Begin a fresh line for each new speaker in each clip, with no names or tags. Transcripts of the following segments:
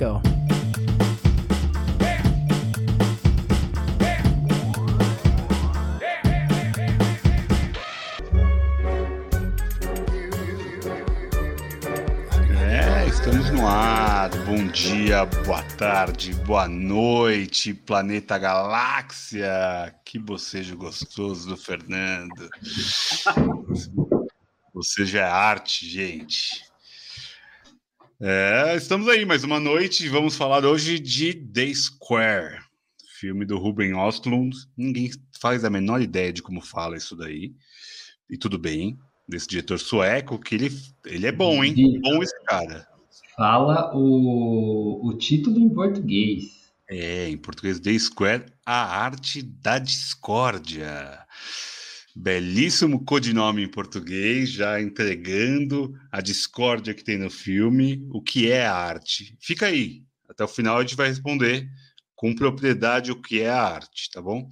go.
É, estamos no ar. Bom dia, boa tarde, boa noite, planeta galáxia. Que bocejo gostoso do Fernando. Você já é arte, gente. É, estamos aí mais uma noite. Vamos falar hoje de The Square, filme do Ruben Ostlund. Ninguém faz a menor ideia de como fala isso daí. E tudo bem, desse diretor sueco, que ele, ele é bom, hein? Bom esse cara.
Fala o, o título em português.
É, em português, The Square, a arte da discórdia. Belíssimo codinome em português, já entregando a discórdia que tem no filme. O que é a arte? Fica aí, até o final a gente vai responder com propriedade o que é a arte, tá bom?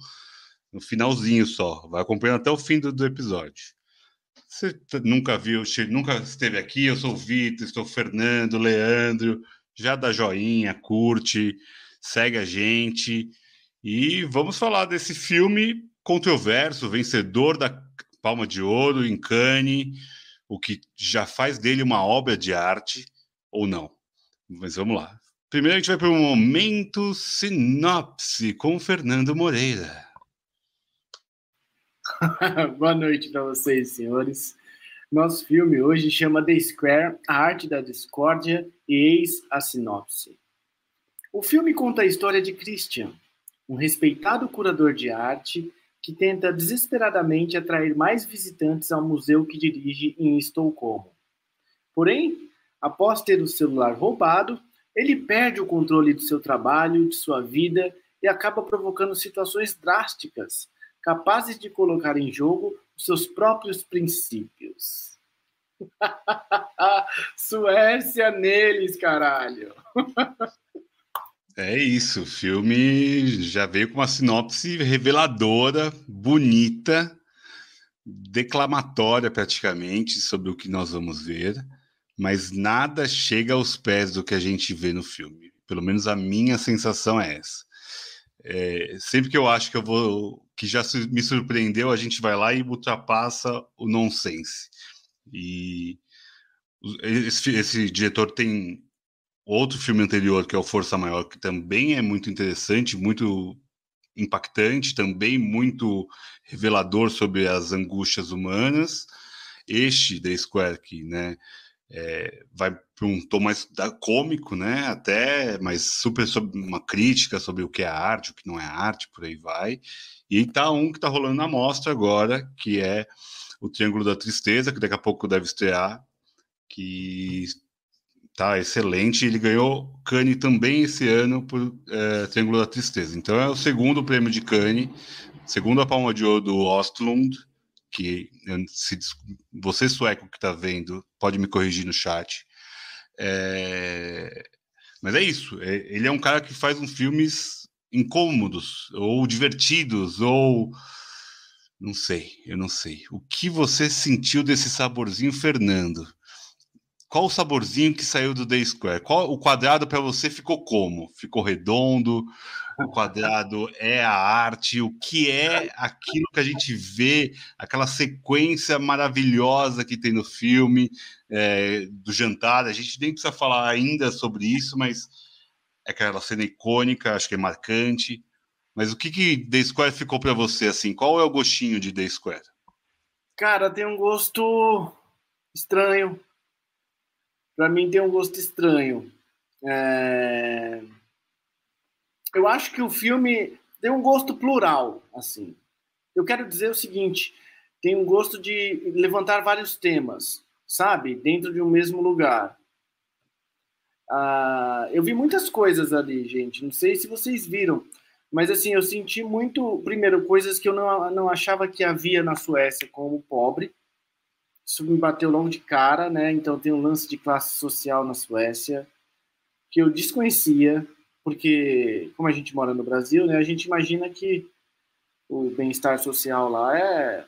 No finalzinho só, vai acompanhando até o fim do, do episódio. Você nunca viu, nunca esteve aqui, eu sou o Vitor, estou o Fernando, Leandro, já dá joinha, curte, segue a gente e vamos falar desse filme controverso, vencedor da Palma de Ouro em Cannes, o que já faz dele uma obra de arte ou não. Mas vamos lá. Primeiro a gente vai para o momento sinopse com Fernando Moreira.
Boa noite para vocês, senhores. Nosso filme hoje chama The Square, a arte da discórdia e eis a sinopse. O filme conta a história de Christian, um respeitado curador de arte que tenta desesperadamente atrair mais visitantes ao museu que dirige em Estocolmo. Porém, após ter o celular roubado, ele perde o controle do seu trabalho, de sua vida e acaba provocando situações drásticas, capazes de colocar em jogo seus próprios princípios. Suécia neles, caralho!
É isso, o filme já veio com uma sinopse reveladora, bonita, declamatória praticamente sobre o que nós vamos ver, mas nada chega aos pés do que a gente vê no filme. Pelo menos a minha sensação é essa. É, sempre que eu acho que eu vou, que já me surpreendeu, a gente vai lá e ultrapassa o nonsense. E esse, esse diretor tem outro filme anterior, que é o Força Maior, que também é muito interessante, muito impactante, também muito revelador sobre as angústias humanas. Este, The Square, que né, é, vai para um tom mais cômico, né, até, mas super sobre uma crítica sobre o que é arte, o que não é arte, por aí vai. E tá um que tá rolando na mostra agora, que é o Triângulo da Tristeza, que daqui a pouco deve estrear, que tá excelente. Ele ganhou Cannes também esse ano por é, Triângulo da Tristeza. Então é o segundo prêmio de Cannes, segundo a Palma de Ouro do Ostlund, que se você sueco que está vendo pode me corrigir no chat. É... Mas é isso. É, ele é um cara que faz uns filmes incômodos ou divertidos ou não sei, eu não sei. O que você sentiu desse saborzinho, Fernando? Qual o saborzinho que saiu do Day Square? Qual o quadrado para você ficou como? Ficou redondo? O quadrado é a arte? O que é aquilo que a gente vê, aquela sequência maravilhosa que tem no filme é, do jantar? A gente nem precisa falar ainda sobre isso, mas é aquela cena icônica, acho que é marcante. Mas o que que The Square ficou para você assim? Qual é o gostinho de The Square?
Cara, tem um gosto estranho, para mim tem um gosto estranho. É... Eu acho que o filme tem um gosto plural, assim. Eu quero dizer o seguinte: tem um gosto de levantar vários temas, sabe, dentro de um mesmo lugar. Ah, eu vi muitas coisas ali, gente. Não sei se vocês viram, mas assim eu senti muito, primeiro, coisas que eu não, não achava que havia na Suécia como pobre isso me bateu logo de cara, né? Então tem um lance de classe social na Suécia que eu desconhecia, porque como a gente mora no Brasil, né, a gente imagina que o bem-estar social lá é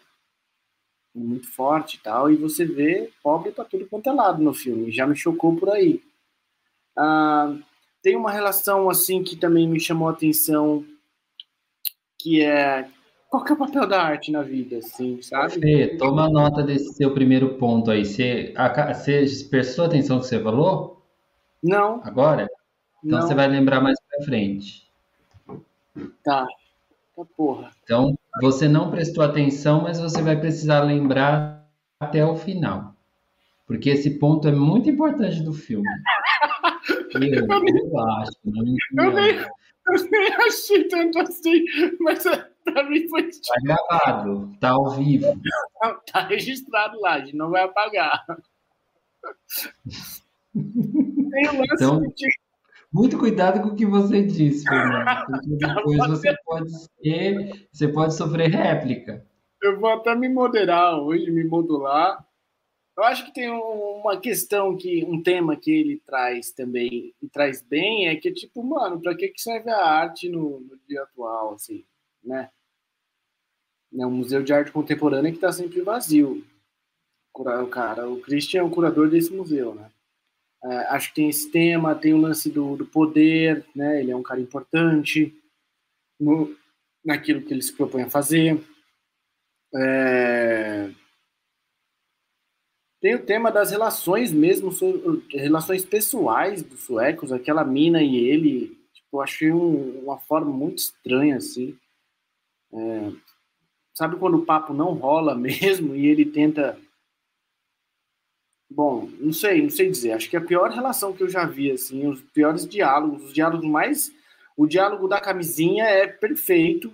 muito forte e tal, e você vê pobre para tudo quanto é lado no filme, já me chocou por aí. Ah, tem uma relação assim que também me chamou a atenção, que é qual que é o papel da arte na vida, assim, sabe?
Fê, toma nota desse seu primeiro ponto aí. Você, a, você prestou atenção no que você falou?
Não.
Agora? Então
não.
você vai lembrar mais pra frente.
Tá. Tá porra.
Então, você não prestou atenção, mas você vai precisar lembrar até o final. Porque esse ponto é muito importante do filme. Eu, eu acho. Não,
Eu nem, eu nem achei tanto assim, mas tipo,
Tá gravado, tá ao vivo.
tá registrado lá, a gente não vai apagar.
Então-
de
Muito cuidado com o que você disse, Fernando. Porque
Tá
depois você pode ser, você pode sofrer réplica.
Eu vou até me moderar hoje, me modular. Eu acho que tem um- uma questão que, um tema que ele traz também, e traz bem, é que, tipo, mano, pra que, que serve a arte no, no dia atual, assim, né? É um museu de arte contemporânea que tá sempre vazio. O cara, o Christian é o curador desse museu, né? É, acho que tem esse tema, tem o lance do, do poder, né? Ele é um cara importante no, naquilo que ele se propõe a fazer. É, Tem o tema das relações mesmo, so- relações pessoais dos suecos, aquela mina e ele, tipo, eu achei um- uma forma muito estranha, assim. É, sabe quando o papo não rola mesmo e ele tenta... Bom, não sei, não sei dizer. Acho que a pior relação que eu já vi, assim, os piores diálogos, os diálogos mais... O diálogo da camisinha é perfeito,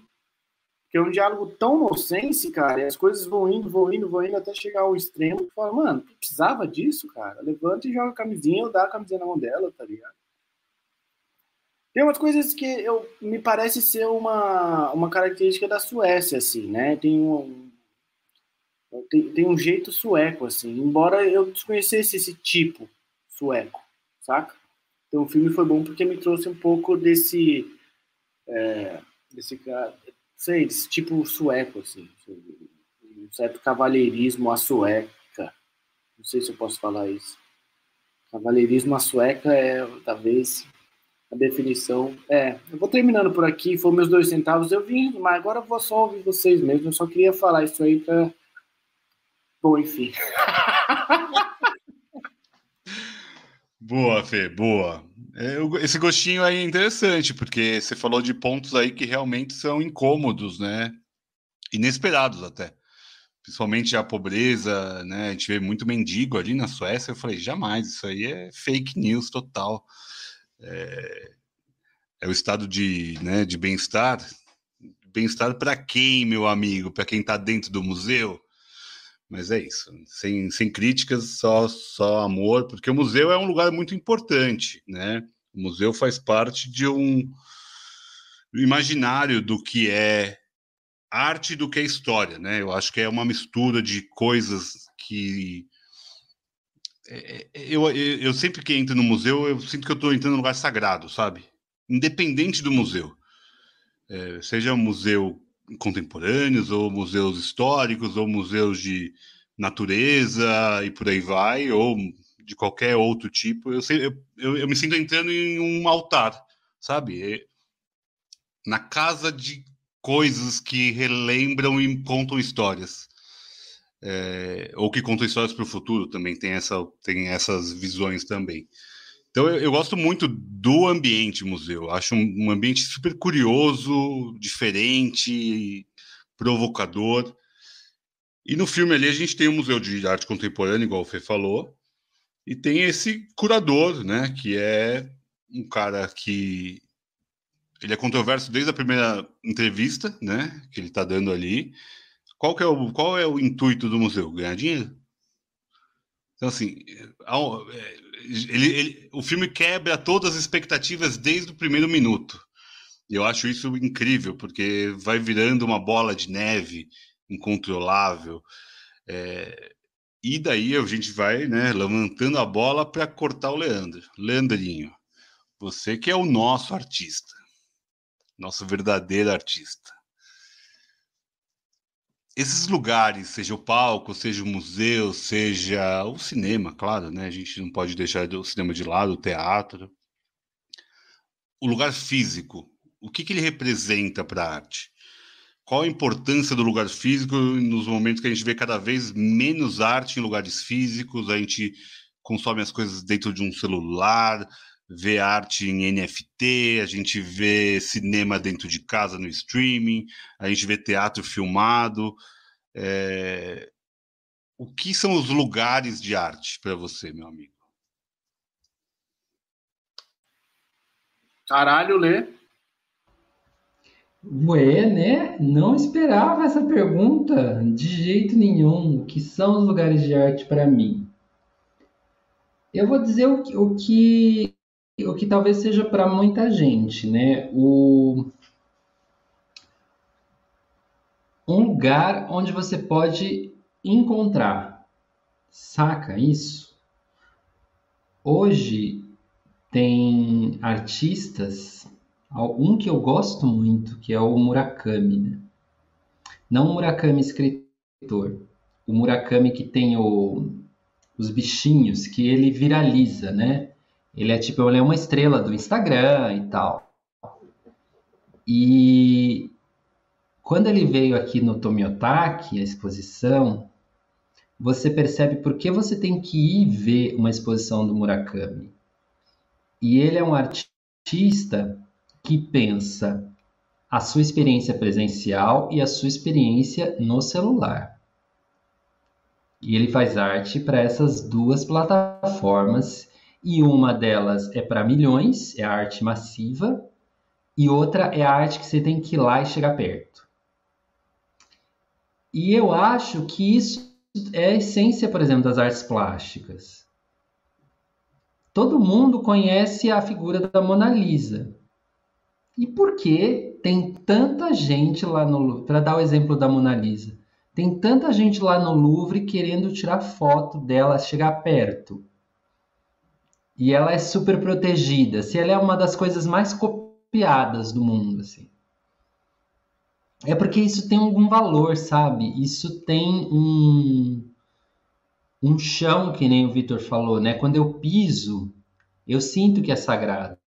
que é um diálogo tão nonsense, cara, e as coisas vão indo, vão indo, vão indo até chegar ao extremo, que fala, mano, tu precisava disso, cara? Levanta e joga a camisinha ou dá a camisinha na mão dela, tá ligado? Tem umas coisas que eu, me parece ser uma, uma característica da Suécia, assim, né? Tem um, tem, tem um jeito sueco, assim, embora eu desconhecesse esse tipo sueco, saca? Então o filme foi bom porque me trouxe um pouco desse... é, desse cara sei, desse tipo sueco, assim, um certo cavalheirismo à sueca. Não sei se eu posso falar isso. Cavalheirismo à sueca é, talvez, a definição. É, eu vou terminando por aqui, foram meus dois centavos. Eu vim, mas agora eu vou só ouvir vocês mesmo. Eu só queria falar isso aí pra. Bom, enfim.
Boa, Fê, boa. Esse gostinho aí é interessante, porque você falou de pontos aí que realmente são incômodos, né? Inesperados até. Principalmente a pobreza, né? A gente vê muito mendigo ali na Suécia. Eu falei, jamais, isso aí é fake news total. É, é o estado de, né, de bem-estar. Bem-estar para quem, meu amigo? Para quem está dentro do museu? Mas é isso, sem, sem críticas, só, só amor, porque o museu é um lugar muito importante, né? O museu faz parte de um imaginário do que é arte e do que é história, né? Eu acho que é uma mistura de coisas que eu, eu, eu sempre que entro no museu, eu sinto que eu estou entrando num lugar sagrado, sabe? Independente do museu. É, seja museu contemporâneos, ou museus históricos, ou museus de natureza e por aí vai, ou de qualquer outro tipo. Eu, sei, eu, eu, me sinto entrando em um altar, sabe? É, na casa de coisas que relembram e contam histórias. É, ou que contam histórias para o futuro também, tem, essa, tem essas visões também. Então eu, eu, gosto muito do ambiente museu. Acho um, um, ambiente super curioso, diferente, provocador. E no filme ali a gente tem um museu de arte contemporânea, igual o Fê falou, e tem esse curador, né, que é um cara que ele é controverso desde a primeira entrevista, né, que ele está dando ali. Qual que é o qual é o intuito do museu? Ganhar dinheiro? Então assim, ele, ele, o filme quebra todas as expectativas desde o primeiro minuto. E eu acho isso incrível, porque vai virando uma bola de neve incontrolável. É, e daí a gente vai né, levantando a bola para cortar o Leandro. Leandrinho, você que é o nosso artista, nosso verdadeiro artista. Esses lugares, seja o palco, seja o museu, seja o cinema, claro, né? A gente não pode deixar o cinema de lado, o teatro. o lugar físico. O que, que ele representa para a arte? Qual a importância do lugar físico nos momentos que a gente vê cada vez menos arte em lugares físicos, a gente consome as coisas dentro de um celular, vê arte em NFT, a gente vê cinema dentro de casa no streaming, a gente vê teatro filmado. É... O que são os lugares de arte para você, meu amigo?
Caralho, Lê.
Ué, né? Não esperava essa pergunta de jeito nenhum. O que são os lugares de arte para mim? Eu vou dizer o que, o que, o que talvez seja para muita gente, né? O, um lugar onde você pode encontrar. Saca isso? Hoje tem artistas, um que eu gosto muito, que é o Murakami, né? Não o Murakami escritor, o Murakami que tem o, os bichinhos, que ele viraliza, né? Ele é tipo, ele é uma estrela do Instagram e tal. E quando ele veio aqui no Tomiotaki, a exposição, você percebe por que você tem que ir ver uma exposição do Murakami. E ele é um artista que pensa a sua experiência presencial e a sua experiência no celular. E ele faz arte para essas duas plataformas, e uma delas é para milhões, é a arte massiva, e outra é a arte que você tem que ir lá e chegar perto. E eu acho que isso é a essência, por exemplo, das artes plásticas. Todo mundo conhece a figura da Mona Lisa. E por que tem tanta gente lá no? Para dar o exemplo da Mona Lisa, tem tanta gente lá no Louvre querendo tirar foto dela, chegar perto. E ela é super protegida. Se ela é uma das coisas mais copiadas do mundo, assim é porque isso tem algum valor, sabe? Isso tem um, um chão, que nem o Vitor falou, né? Quando eu piso, eu sinto que é sagrado.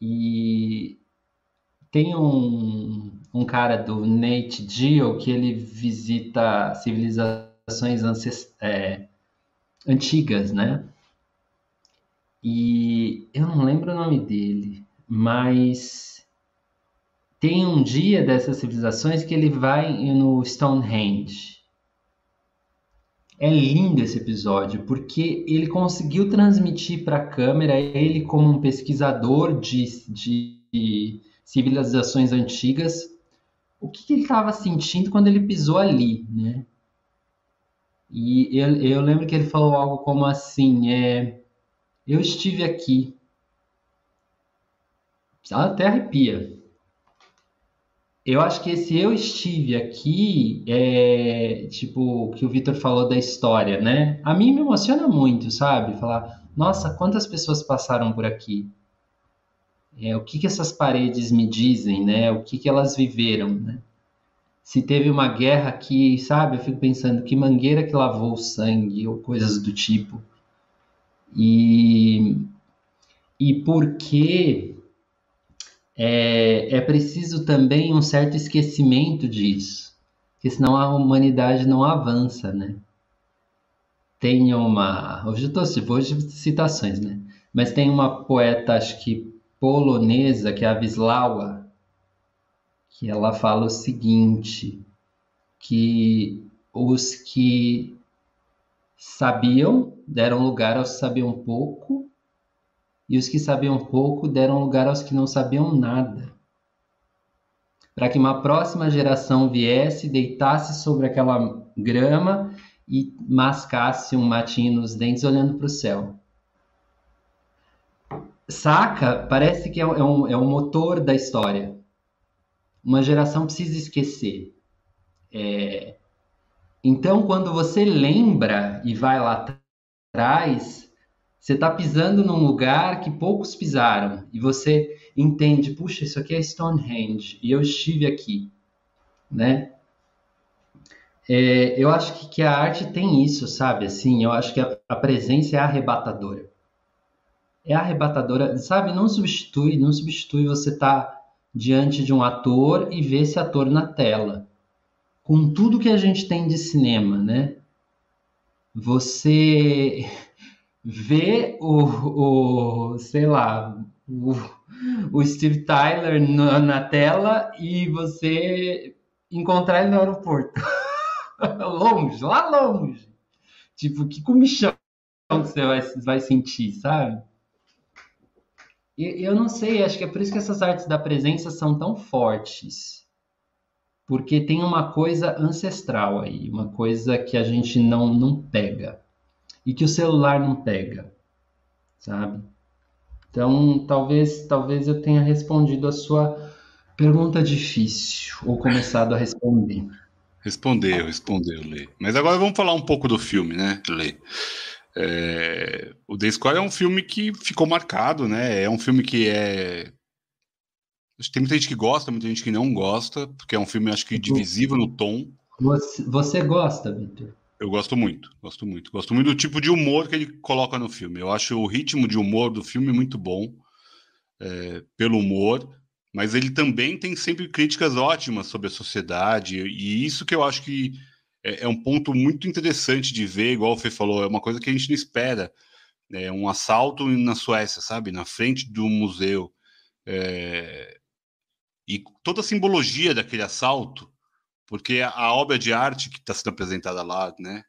E tem um, um cara do Nate Geo que ele visita civilizações é, antigas, né? E eu não lembro o nome dele, mas tem um dia dessas civilizações que ele vai no Stonehenge. É lindo esse episódio porque ele conseguiu transmitir para a câmera ele como um pesquisador de, de civilizações antigas o que, que ele estava sentindo quando ele pisou ali, né? E eu, eu, lembro que ele falou algo como assim, é, eu estive aqui, até arrepia, eu acho que esse eu estive aqui, é, tipo, que o Vitor falou da história, né? A mim me emociona muito, sabe? Falar, nossa, quantas pessoas passaram por aqui? É, o que, que essas paredes me dizem, né? O que, que elas viveram, né? Se teve uma guerra aqui, sabe? Eu fico pensando, que mangueira que lavou o sangue, ou coisas do tipo. E, e por que é, é preciso também um certo esquecimento disso, porque senão a humanidade não avança, né? Tem uma. Hoje eu estou hoje citações, né? Mas tem uma poeta, acho que polonesa, que é a Wisława, que ela fala o seguinte: que os que sabiam deram lugar aos que sabiam pouco e os que sabiam pouco deram lugar aos que não sabiam nada. Para que uma próxima geração viesse, deitasse sobre aquela grama e mascasse um matinho nos dentes olhando para o céu. Saca parece que é, é, um, é motor da história. Uma geração precisa esquecer. É... Então, quando você lembra e vai lá atrás, você está pisando num lugar que poucos pisaram e você entende, puxa, isso aqui é Stonehenge e eu estive aqui, né? É, eu acho que, que, a arte tem isso, sabe? Assim, eu acho que a, a presença é arrebatadora. é arrebatadora, sabe? Não substitui, não substitui você estar tá diante de um ator e ver esse ator na tela. Com tudo que a gente tem de cinema, né? Você vê o, o sei lá, o, o Steve Tyler na, na tela e você encontrar ele no aeroporto. longe, lá longe. Tipo, que comichão que você vai, vai sentir, sabe? E, eu não sei, acho que é por isso que essas artes da presença são tão fortes. Porque tem uma coisa ancestral aí, uma coisa que a gente não, não pega. E que o celular não pega, sabe? Então, talvez, talvez eu tenha respondido a sua pergunta difícil, ou começado a responder.
Respondeu, respondeu, Lê. Mas agora vamos falar um pouco do filme, né, Lê? É... O The Square é um filme que ficou marcado, né? É um filme que é. Tem muita gente que gosta, muita gente que não gosta, porque é um filme, acho que, divisivo no tom.
Você, você gosta, Victor?
Eu gosto muito, gosto muito. Gosto muito do tipo de humor que ele coloca no filme. Eu acho o ritmo de humor do filme muito bom, é, pelo humor, mas ele também tem sempre críticas ótimas sobre a sociedade, e isso que eu acho que é, é um ponto muito interessante de ver, igual o Fê falou, é uma coisa que a gente não espera. É um assalto na Suécia, sabe? Na frente do museu. É... E toda a simbologia daquele assalto porque a obra de arte que está sendo apresentada lá, né,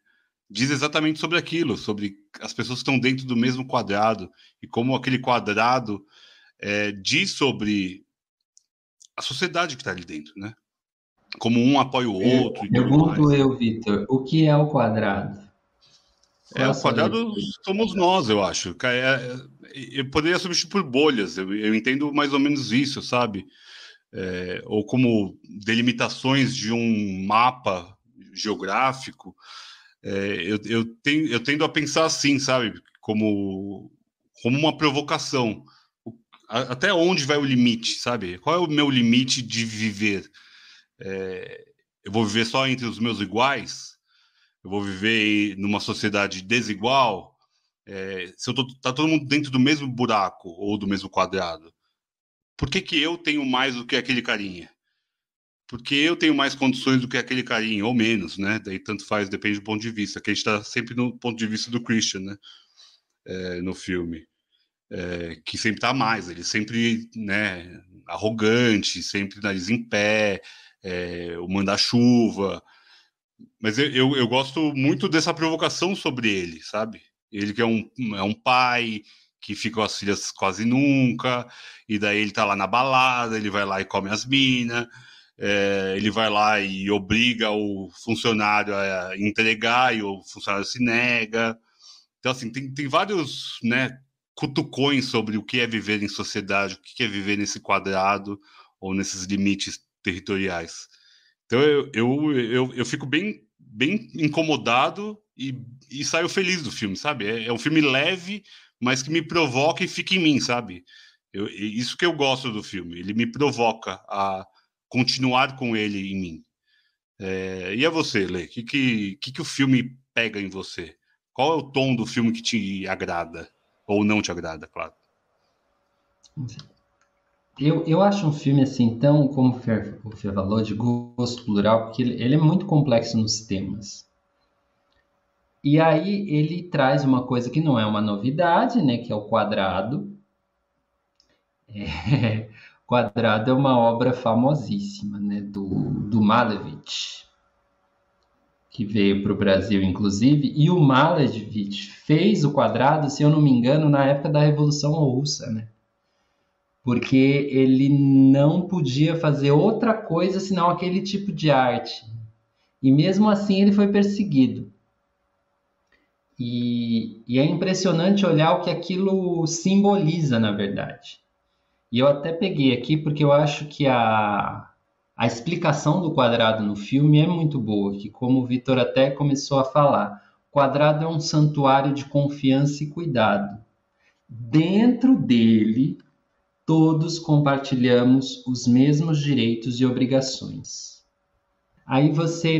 diz exatamente sobre aquilo, sobre as pessoas que estão dentro do mesmo quadrado e como aquele quadrado é, diz sobre a sociedade que está ali dentro, né? Como um apoia o é, outro.
Pergunto eu, Vitor, o que é o quadrado?
É, o quadrado somos nós, eu acho. É, é, eu poderia substituir por bolhas, eu, eu entendo mais ou menos isso, sabe? É, ou como delimitações de um mapa geográfico, é, eu, eu, tenho, eu tendo a pensar assim, sabe, como, como uma provocação. Até onde vai o limite, sabe? Qual é o meu limite de viver? É, eu vou viver só entre os meus iguais? Eu vou viver numa sociedade desigual? É, se eu tô, tá todo mundo dentro do mesmo buraco ou do mesmo quadrado? Por que, que eu tenho mais do que aquele carinha? Porque eu tenho mais condições do que aquele carinha, ou menos, né? Daí tanto faz, depende do ponto de vista. Que a gente está sempre no ponto de vista do Christian, né? É, no filme. É, que sempre está mais, ele sempre, né, arrogante, sempre nariz em pé, é, o manda-chuva. Mas eu, eu, eu, gosto muito dessa provocação sobre ele, sabe? Ele que é um, é um pai, que ficam as filhas quase nunca, e daí ele tá lá na balada, ele vai lá e come as minas, é, ele vai lá e obriga o funcionário a entregar e o funcionário se nega. Então, assim, tem, tem vários né, cutucões sobre o que é viver em sociedade, o que é viver nesse quadrado ou nesses limites territoriais. Então, eu, eu, eu, eu fico bem, bem incomodado e, e saio feliz do filme, sabe? É, é um filme leve, mas que me provoca e fica em mim, sabe? Eu, isso que eu gosto do filme. Ele me provoca a continuar com ele em mim. É, e a você, Lê? O que, que, que, que o filme pega em você? Qual é o tom do filme que te agrada? Ou não te agrada, claro?
Eu, eu acho um filme assim, tão, como o Fer, o Fer falou, de gosto plural, porque ele, ele é muito complexo nos temas. E aí ele traz uma coisa que não é uma novidade, né, que é o quadrado. É, quadrado é uma obra famosíssima, né, do, do Malevich, que veio para o Brasil, inclusive, e o Malevich fez o quadrado, se eu não me engano, na época da Revolução Russa, né? Porque ele não podia fazer outra coisa senão aquele tipo de arte. E mesmo assim ele foi perseguido. E, e, é impressionante olhar o que aquilo simboliza, na verdade. E eu até peguei aqui porque eu acho que a, a explicação do quadrado no filme é muito boa, que como o Vitor até começou a falar, o quadrado é um santuário de confiança e cuidado. Dentro dele, todos compartilhamos os mesmos direitos e obrigações. Aí você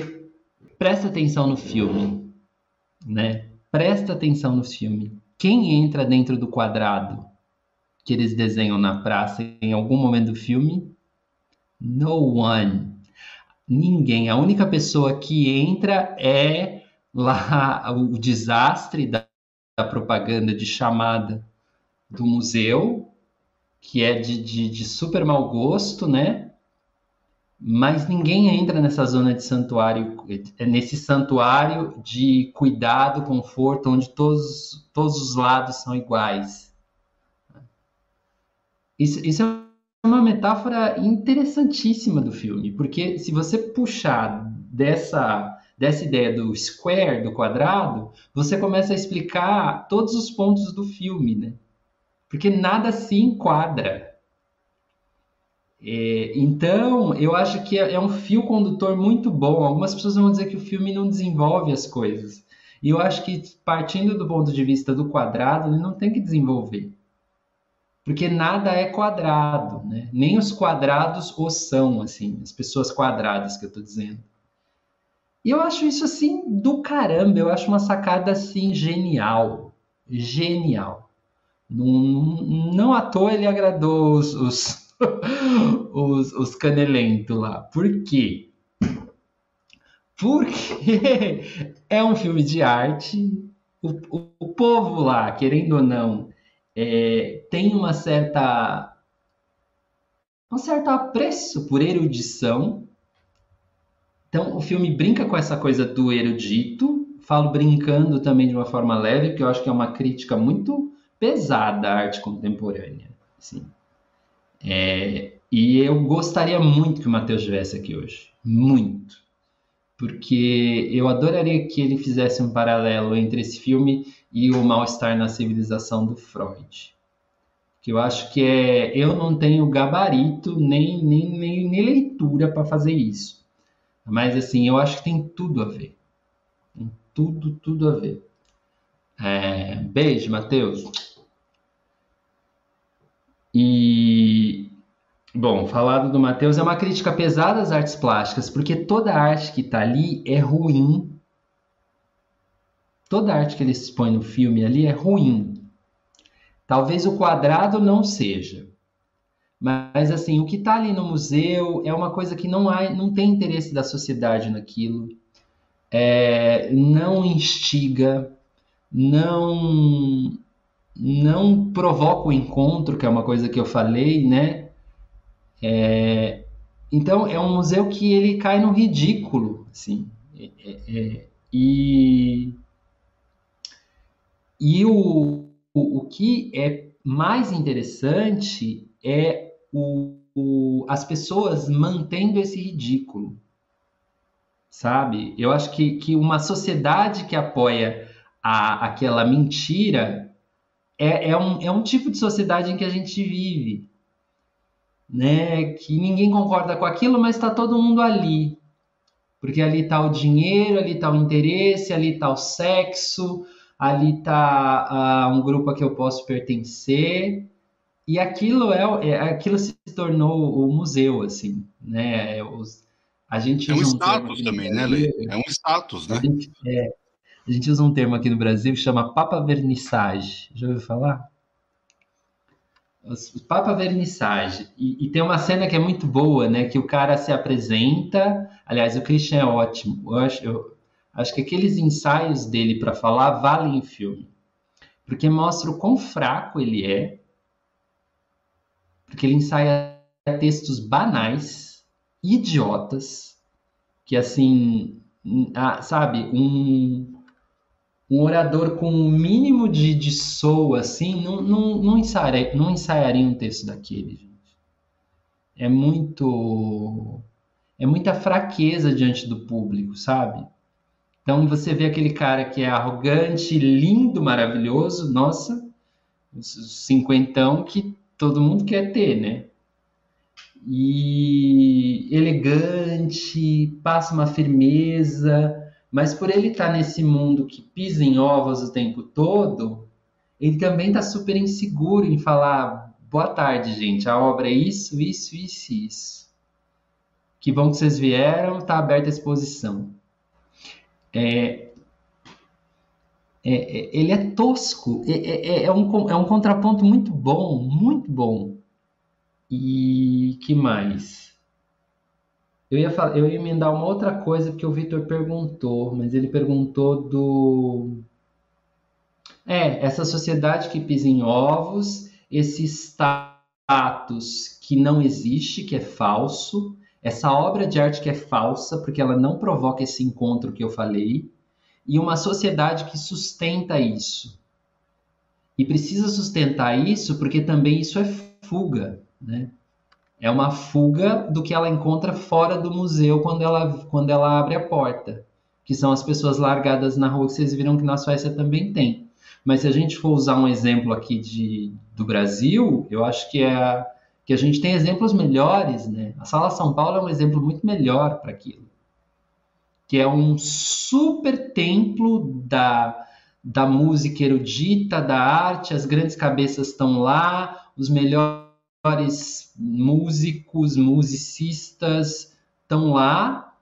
presta atenção no filme, né? Presta atenção no filme. quem entra dentro do quadrado que eles desenham na praça em algum momento do filme? No one. Ninguém. A única pessoa que entra é lá o desastre da, da propaganda de chamada do museu, que é de, de, de super mau gosto, né? Mas ninguém entra nessa zona de santuário, nesse santuário de cuidado, conforto, onde todos, todos os lados são iguais. Isso, isso é uma metáfora interessantíssima do filme, porque se você puxar dessa, dessa ideia do square, do quadrado, você começa a explicar todos os pontos do filme, né? Porque nada se enquadra. É, então, eu acho que é, é, um fio condutor muito bom. Algumas pessoas vão dizer que o filme não desenvolve as coisas. E eu acho que, partindo do ponto de vista do quadrado, ele não tem que desenvolver. Porque nada é quadrado, né? Nem os quadrados o são, assim, as pessoas quadradas que eu estou dizendo. E eu acho isso, assim, do caramba. Eu acho uma sacada, assim, genial. Genial. Não, não, à toa ele agradou os, os os, os canelentos lá. Por quê? Porque é um filme de arte. O, o, o povo lá, querendo ou não, é, tem uma certa um certo apreço por erudição. Então, o filme brinca com essa coisa do erudito. Falo brincando também de uma forma leve, porque eu acho que é uma crítica muito pesada à arte contemporânea. Assim. É, e eu gostaria muito que o Matheus estivesse aqui hoje. Muito. Porque eu adoraria que ele fizesse um paralelo entre esse filme e o Mal-Estar na Civilização do Freud. Que eu acho que é. Eu não tenho gabarito nem, nem, nem, nem leitura para fazer isso. Mas, assim, eu acho que tem tudo a ver. Tem tudo, tudo a ver. É, beijo, Matheus. E, bom, falado do Matheus, é uma crítica pesada às artes plásticas, porque toda arte que está ali é ruim. Toda arte que ele expõe no filme ali é ruim. Talvez o quadrado não seja. Mas, assim, o que está ali no museu é uma coisa que não, há, não tem interesse da sociedade naquilo. É, não instiga, não não provoca o encontro, que é uma coisa que eu falei, né? É, então é um museu que ele cai no ridículo, assim. É, é, é e e o, o, o, que é mais interessante é o, o, as pessoas mantendo esse ridículo, sabe? Eu acho que, que uma sociedade que apoia a, aquela mentira é, é, um, é um tipo de sociedade em que a gente vive, né? Que ninguém concorda com aquilo, mas está todo mundo ali. Porque ali está o dinheiro, ali está o interesse, ali está o sexo, ali está uh, ah, um grupo a que eu posso pertencer. E aquilo é, é aquilo se tornou o museu, assim, né? É os,
a gente é um status também, né, Lê? É um status, né?
Gente, é, a gente usa um termo aqui no Brasil que chama papa vernissage. Já ouviu falar? Papa vernissage. E, e, tem uma cena que é muito boa, né? Que o cara se apresenta. Aliás, o Christian é ótimo. Eu acho, eu acho que aqueles ensaios dele para falar valem filme. Porque mostra o quão fraco ele é. Porque ele ensaia textos banais, idiotas, que assim, ah, sabe, um, um orador com um mínimo de, de soul, assim, não, não, não, ensaiaria, não ensaiaria um texto daquele, gente. É muito... É muita fraqueza diante do público, sabe? Então você vê aquele cara que é arrogante, lindo, maravilhoso, nossa, cinquentão que todo mundo quer ter, né? E elegante, passa uma firmeza, mas por ele estar tá nesse mundo que pisa em ovos o tempo todo, ele também está super inseguro em falar: boa tarde, gente, a obra é isso, isso, isso, isso. Que bom que vocês vieram, está aberta a exposição. É... é, é, ele é tosco, é, é, é, um, é um contraponto muito bom, muito bom. E que mais? Eu ia, falar, eu ia emendar uma outra coisa que o Vitor perguntou, mas ele perguntou do. É, essa sociedade que pisa em ovos, esse status que não existe, que é falso, essa obra de arte que é falsa, porque ela não provoca esse encontro que eu falei, e uma sociedade que sustenta isso. E precisa sustentar isso porque também isso é fuga, né? É uma fuga do que ela encontra fora do museu quando ela, quando ela abre a porta, que são as pessoas largadas na rua que vocês viram que na Suécia também tem. Mas se a gente for usar um exemplo aqui de, do Brasil, eu acho que é que a gente tem exemplos melhores, né? A Sala São Paulo é um exemplo muito melhor para aquilo, que é um super templo da da música erudita, da arte, as grandes cabeças estão lá, os melhores melhores músicos, musicistas estão lá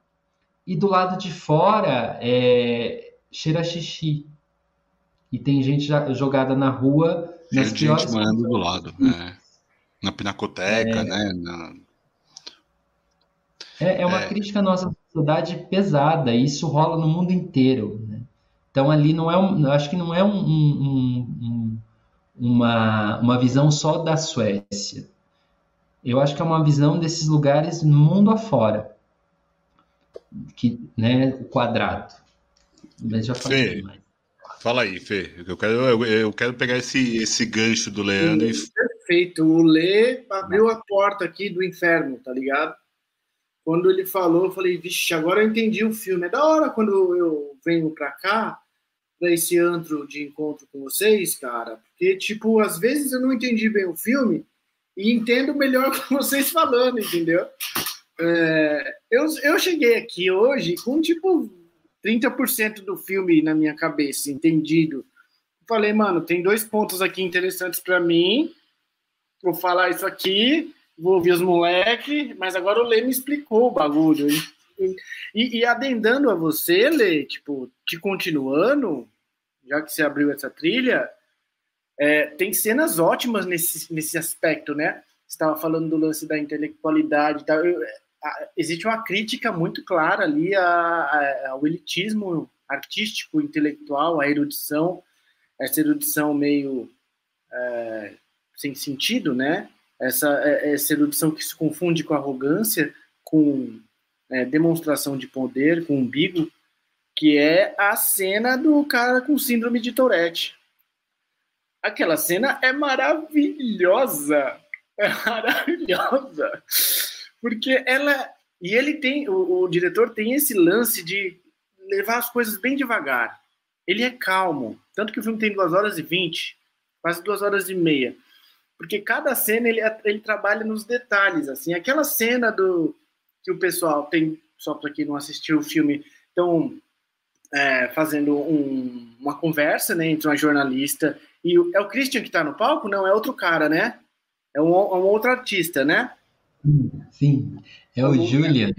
e do lado de fora é cheira xixi. E tem gente jogada na rua
nas tem piores gente morando do lado, né? Na pinacoteca, é... né? Na...
É, é uma é... crítica à nossa sociedade pesada, e isso rola no mundo inteiro. Né? Então ali não é um, acho que não é um, um, um, uma, uma visão só da Suécia. Eu acho que é uma visão desses lugares mundo afora. Que, né, o quadrado. Mas já falei
mais. Fala aí, Fê. Eu quero, eu, eu, quero pegar esse, esse gancho do Leandro.
Sim. Perfeito. O Lê abriu a porta aqui do inferno, tá ligado? Quando ele falou, eu falei, vixe, agora eu entendi o filme. É da hora quando eu venho pra cá, pra esse antro de encontro com vocês, cara. Porque, tipo, às vezes eu não entendi bem o filme, e entendo melhor vocês falando, entendeu? É, eu, eu cheguei aqui hoje com tipo 30% do filme na minha cabeça, entendido. Falei, mano, tem dois pontos aqui interessantes para mim. Vou falar isso aqui, vou ouvir os moleques, mas agora o Lê me explicou o bagulho. E, e, e adendando a você, Lê, tipo, te continuando, já que você abriu essa trilha, é, tem cenas ótimas nesse, nesse aspecto, né? Estava falando do lance da intelectualidade. Eu, a, existe uma crítica muito clara ali a, a, ao elitismo artístico, intelectual, à erudição, essa erudição meio é, sem sentido, né? Essa, é, essa erudição que se confunde com arrogância, com é, demonstração de poder, com umbigo, que é a cena do cara com síndrome de Tourette aquela cena é maravilhosa. É maravilhosa. Porque ela. E ele tem. O, o, diretor tem esse lance de levar as coisas bem devagar. Ele é calmo. Tanto que o filme tem duas horas e vinte, quase duas horas e meia. Porque cada cena ele, ele trabalha nos detalhes. assim Aquela cena do que o pessoal tem, só para quem não assistiu o filme, estão é, fazendo um, uma conversa né, entre uma jornalista e é o Christian que está no palco? Não, é outro cara, né? É um, é um outro artista, né?
Sim, é o, o Julian.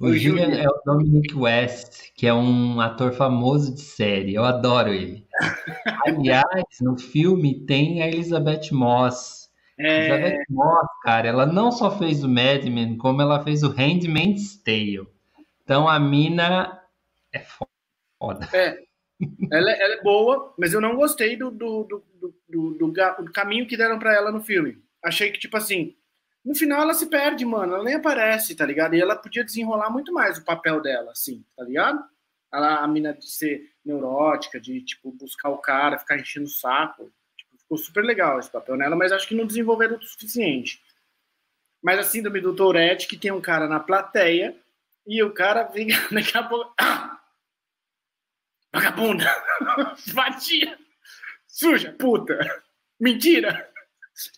O, o Julian, Julian é o Dominic West, que é um ator famoso de série. Eu adoro ele. Aliás, no filme tem a Elizabeth Moss. É... Elizabeth Moss, cara, ela não só fez o Mad Men, como ela fez o Handmaid's Tale. Então a mina é foda.
É, ela, ela, é boa, mas eu não gostei do, do, do, do, do, caminho que deram para ela no filme. Achei que, tipo assim, no final ela se perde, mano. Ela nem aparece, tá ligado? E ela podia desenrolar muito mais o papel dela, assim, tá ligado? Ela, a mina de ser neurótica, de, tipo, buscar o cara, ficar enchendo o saco. Tipo, ficou super legal esse papel nela, mas acho que não desenvolveram o suficiente. Mas a síndrome do Tourette, que tem um cara na plateia e o cara fica daqui a pouco. Vagabunda! Vadia! Suja! Puta! Mentira!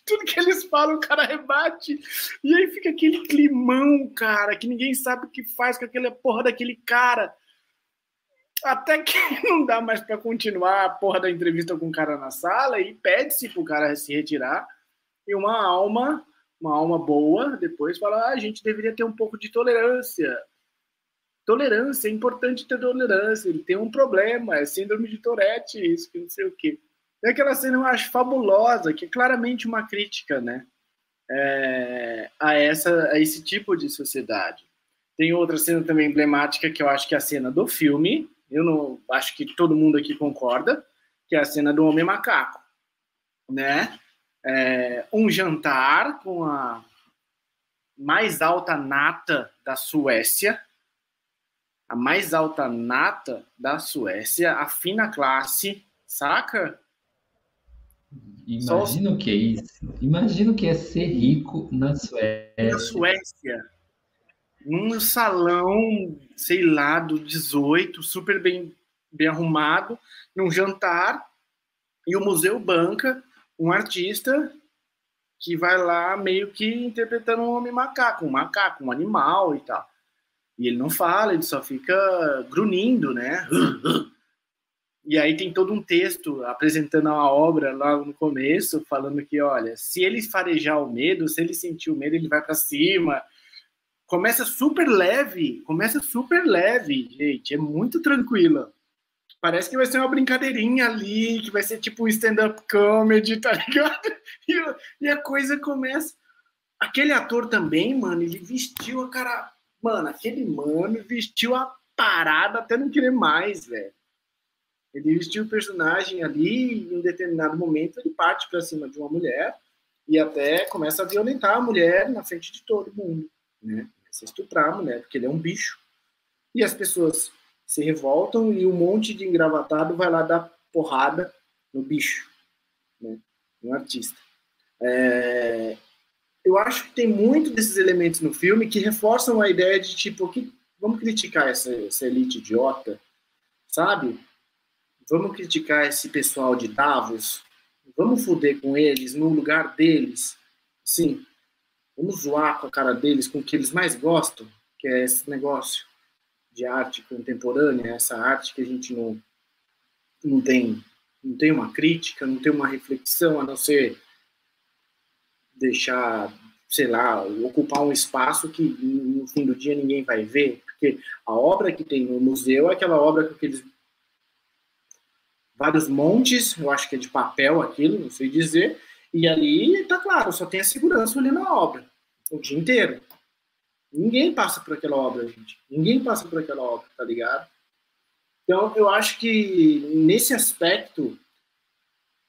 Tudo que eles falam, o cara rebate. E aí fica aquele climão, cara, que ninguém sabe o que faz com aquela porra daquele cara. Até que não dá mais para continuar a porra da entrevista com o cara na sala e pede-se pro cara se retirar. E uma alma, uma alma boa, depois fala: ah, a gente deveria ter um pouco de tolerância Tolerância, é importante ter tolerância. Ele tem um problema, é síndrome de Tourette, isso, que não sei o quê. É aquela cena eu acho fabulosa, que é claramente uma crítica, né? É, a, essa, a esse tipo de sociedade. Tem outra cena também emblemática que eu acho que é a cena do filme. Eu não acho que todo mundo aqui concorda, que é a cena do homem macaco, né? É, um jantar com a mais alta nata da Suécia, a mais alta nata da Suécia, a fina classe, saca?
Imagina o que é isso. Imagina o que é ser rico na Suécia.
Na Suécia. Num salão, sei lá, do 18, super bem, bem arrumado, num jantar, e o museu banca um artista que vai lá meio que interpretando um homem macaco, um macaco, um animal e tal. E ele não fala, ele só fica grunhindo, né? E aí tem todo um texto apresentando a obra lá no começo, falando que, olha, se ele farejar o medo, se ele sentir o medo, ele vai para cima. Começa super leve, começa super leve, gente, é muito tranquila. Parece que vai ser uma brincadeirinha ali, que vai ser tipo um stand-up comedy, tá ligado? E, e a coisa começa. Aquele ator também, mano, ele vestiu a cara. Mano, aquele mano vestiu a parada até não querer mais, velho. Ele vestiu o personagem ali e em um determinado momento ele parte para cima de uma mulher e até começa a violentar a mulher na frente de todo mundo, né? Começa a estuprar a mulher, porque ele é um bicho. E as pessoas se revoltam e um monte de engravatado vai lá dar porrada no bicho, né? no artista. É... Eu acho que tem muito desses elementos no filme que reforçam a ideia de tipo, que vamos criticar essa, essa elite idiota, sabe? Vamos criticar esse pessoal de Davos, vamos foder com eles no lugar deles, sim. Vamos zoar com a cara deles, com o que eles mais gostam, que é esse negócio de arte contemporânea, essa arte que a gente não, não tem não tem uma crítica, não tem uma reflexão, a não ser deixar, sei lá, ocupar um espaço que no fim do dia ninguém vai ver, porque a obra que tem no museu é aquela obra com aqueles vários montes, eu acho que é de papel aquilo, não sei dizer, e ali tá claro, só tem a segurança olhando a obra o dia inteiro. Ninguém passa por aquela obra, gente. Ninguém passa por aquela obra, tá ligado? Então, eu acho que nesse aspecto,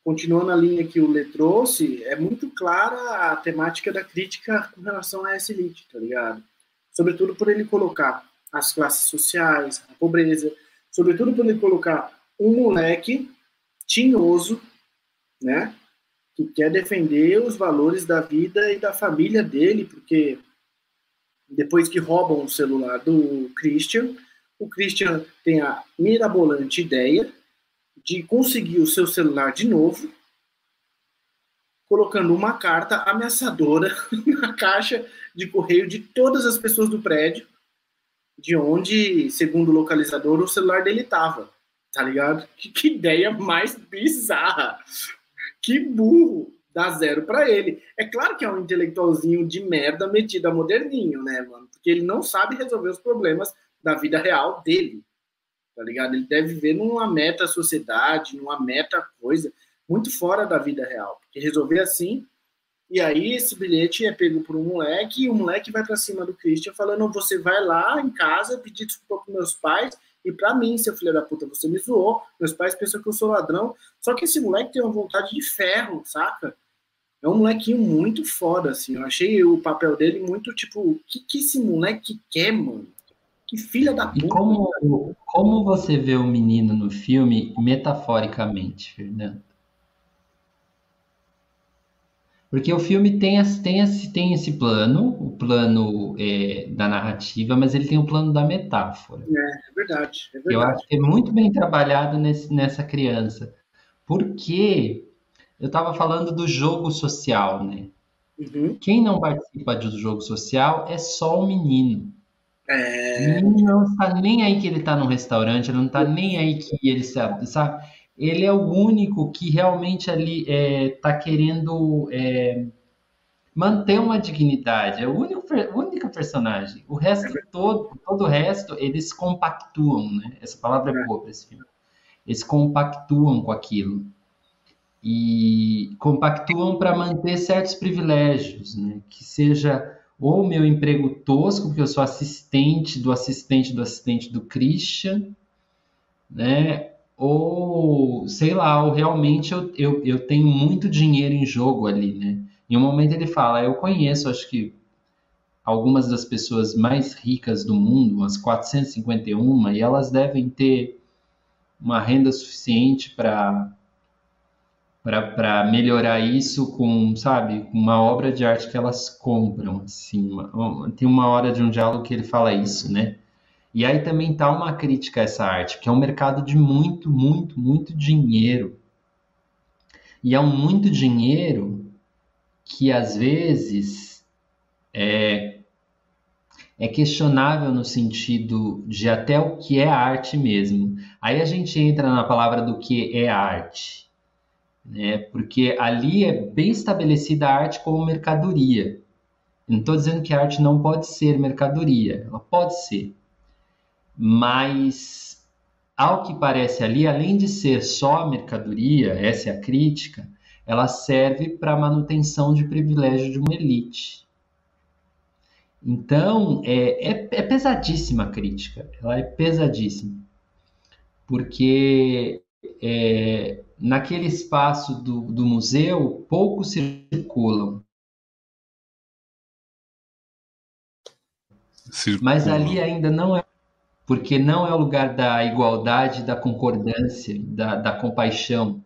continuando a linha que o Lê trouxe, é muito clara a temática da crítica com relação a essa elite, tá ligado? Sobretudo por ele colocar as classes sociais, a pobreza, sobretudo por ele colocar um moleque tinhoso, né? Que quer defender os valores da vida e da família dele, porque depois que roubam o celular do Christian, o Christian tem a mirabolante ideia de conseguir o seu celular de novo, colocando uma carta ameaçadora na caixa de correio de todas as pessoas do prédio, de onde, segundo o localizador, o celular dele estava. Tá ligado? Que, que ideia mais bizarra. Que burro dá zero para ele. É claro que é um intelectualzinho de merda metido a moderninho, né, mano? Porque ele não sabe resolver os problemas da vida real dele, tá ligado? Ele deve viver numa meta sociedade, numa meta coisa, muito fora da vida real. Porque resolver assim, e aí esse bilhete é pego por um moleque, e o moleque vai para cima do Christian falando: você vai lá em casa pedir desculpa pros meus pais e para mim, seu filho da puta, você me zoou. Meus pais pensam que eu sou ladrão. Só que esse moleque tem uma vontade de ferro, saca? É um molequinho muito foda, assim. Eu achei o papel dele muito tipo, o que, que esse moleque quer, mano? Que filha da puta.
E como, como você vê o menino no filme metaforicamente, Fernando? Porque o filme tem, tem, esse, tem esse plano, o plano é, da narrativa, mas ele tem o plano da metáfora.
É, é verdade, é verdade.
Eu acho que é muito bem trabalhado nesse, nessa criança. Porque eu estava falando do jogo social, né? Uhum. Quem não participa do jogo social é só o menino. É... Não está nem aí que ele está no restaurante, ele não está nem aí que ele sabe, sabe? ele é o único que realmente ali está é, querendo é, manter uma dignidade. É o único, o único personagem. O resto todo, todo o resto, eles compactuam, né? Essa palavra é boa para esse filme. Eles compactuam com aquilo. E compactuam para manter certos privilégios, né? Que seja ou meu emprego tosco, porque eu sou assistente do assistente do assistente do Christian, né? Ou, sei lá, ou realmente eu, eu, eu tenho muito dinheiro em jogo ali, né? Em um momento ele fala, eu conheço, acho que algumas das pessoas mais ricas do mundo, umas 451, e elas devem ter uma renda suficiente para para melhorar isso com, sabe, uma obra de arte que elas compram, assim, uma, tem uma hora de um diálogo que ele fala isso, né? E aí também tá uma crítica a essa arte, que é um mercado de muito, muito, muito dinheiro. E é um muito dinheiro que às vezes é, é questionável no sentido de até o que é arte mesmo. Aí a gente entra na palavra do que é arte, né? Porque ali é bem estabelecida a arte como mercadoria. não estou dizendo que a arte não pode ser mercadoria, ela pode ser, mas ao que parece ali, além de ser só mercadoria, essa é a crítica, ela serve para manutenção de privilégio de uma elite. Então, é, é, é pesadíssima a crítica, ela é pesadíssima, porque é, naquele espaço do, do museu, poucos circulam. Mas ali ainda não é, porque não é o lugar da igualdade, da concordância, da, da compaixão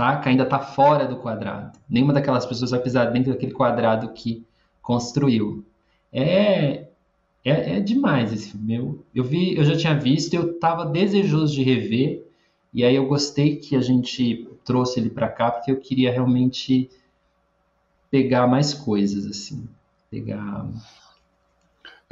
saca? Ainda está fora do quadrado. Nenhuma daquelas pessoas vai pisar dentro daquele quadrado que construiu. É, é, é demais esse filme. Eu, eu, vi, eu já tinha visto, eu estava desejoso de rever, e aí eu gostei que a gente trouxe ele para cá, porque eu queria realmente pegar mais coisas, assim. Pegar